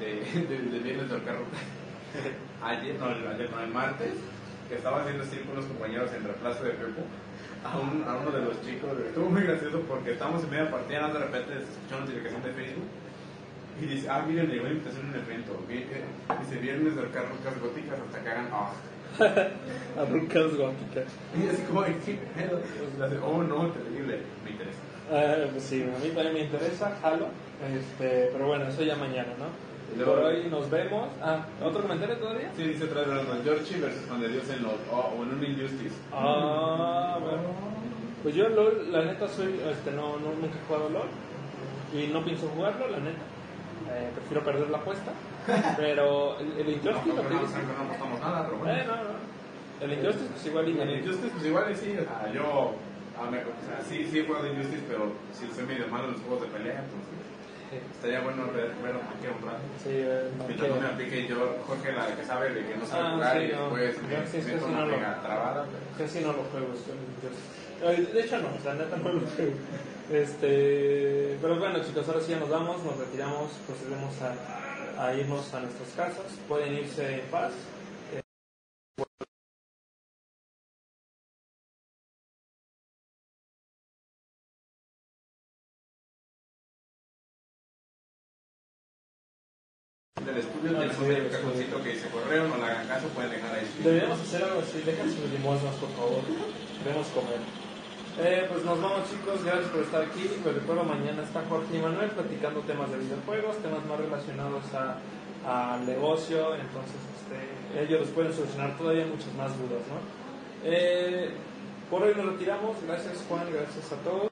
Speaker 3: de, de, de viernes del carro, ayer, no, el, ayer, no, el martes, que estaba haciendo stream con unos compañeros en reemplazo de Pepo, a, un, a uno de los chicos, estuvo muy gracioso porque estábamos en media partida, de repente se escuchó una notificación de Facebook Y dice, ah, miren, llegó la invitación a un evento. Dice, viernes de arcar rocas góticas hasta que hagan, ah.
Speaker 2: A Rucas Góticas.
Speaker 3: Y así como, ¿qué pedo? Oh, no, terrible. Me interesa.
Speaker 2: Ah, pues sí, a mí también me interesa, jalo. Este, pero bueno, eso ya mañana, ¿no? Por hoy nos vemos. Ah, ¿otro comentario todavía?
Speaker 3: Sí, dice otra vez Georgie versus Juan de Dios en LOL, oh, o en un Injustice.
Speaker 2: Ah, bueno. Pues yo LOL, la neta soy, este, no, no, nunca he jugado LOL y no pienso jugarlo, la neta. Eh, prefiero perder la apuesta. Pero el, el
Speaker 3: No,
Speaker 2: Injustice,
Speaker 3: no, no, no, no nada, pero bueno.
Speaker 2: Eh, no, no. El Injustice, pues igual y
Speaker 3: En Injustice, pues igual y sí, sea, yo, a me- o sea, sí, sí he jugado Injustice, pero sí soy medio malo en los juegos de pelea, entonces estaría bueno ver, ver a Manqueo un rato.
Speaker 2: Sí, no
Speaker 3: Mientras no me aplique yo, Jorge, la que sabe de que no sabe
Speaker 2: Ah,
Speaker 3: jugar
Speaker 2: sí,
Speaker 3: y
Speaker 2: no.
Speaker 3: después
Speaker 2: Yo
Speaker 3: me
Speaker 2: sí, sí
Speaker 3: una
Speaker 2: no lo-
Speaker 3: mega trabada. pero-
Speaker 2: Casi no lo juego. el. Eh, De hecho, no, la neta no lo juego. Este, pero bueno, chicos, ahora sí ya nos vamos, nos retiramos, procedemos a, a irnos a nuestras casas. Pueden irse en paz.
Speaker 3: Del estudio tenemos
Speaker 2: sí,
Speaker 3: el
Speaker 2: sí.
Speaker 3: cajoncito que dice correo, no le hagan caso, pueden dejar ahí su
Speaker 2: Deberíamos hacer algo así, dejen sus limosnas, por favor. Queremos comer. Eh, pues nos vamos chicos, gracias por estar aquí. Pues recuerdo mañana está Jorge y Manuel platicando temas de videojuegos, temas más relacionados a- al negocio, entonces este, ellos les pueden solucionar todavía muchas más dudas, ¿no? Eh, por hoy nos retiramos, gracias Juan, gracias a todos.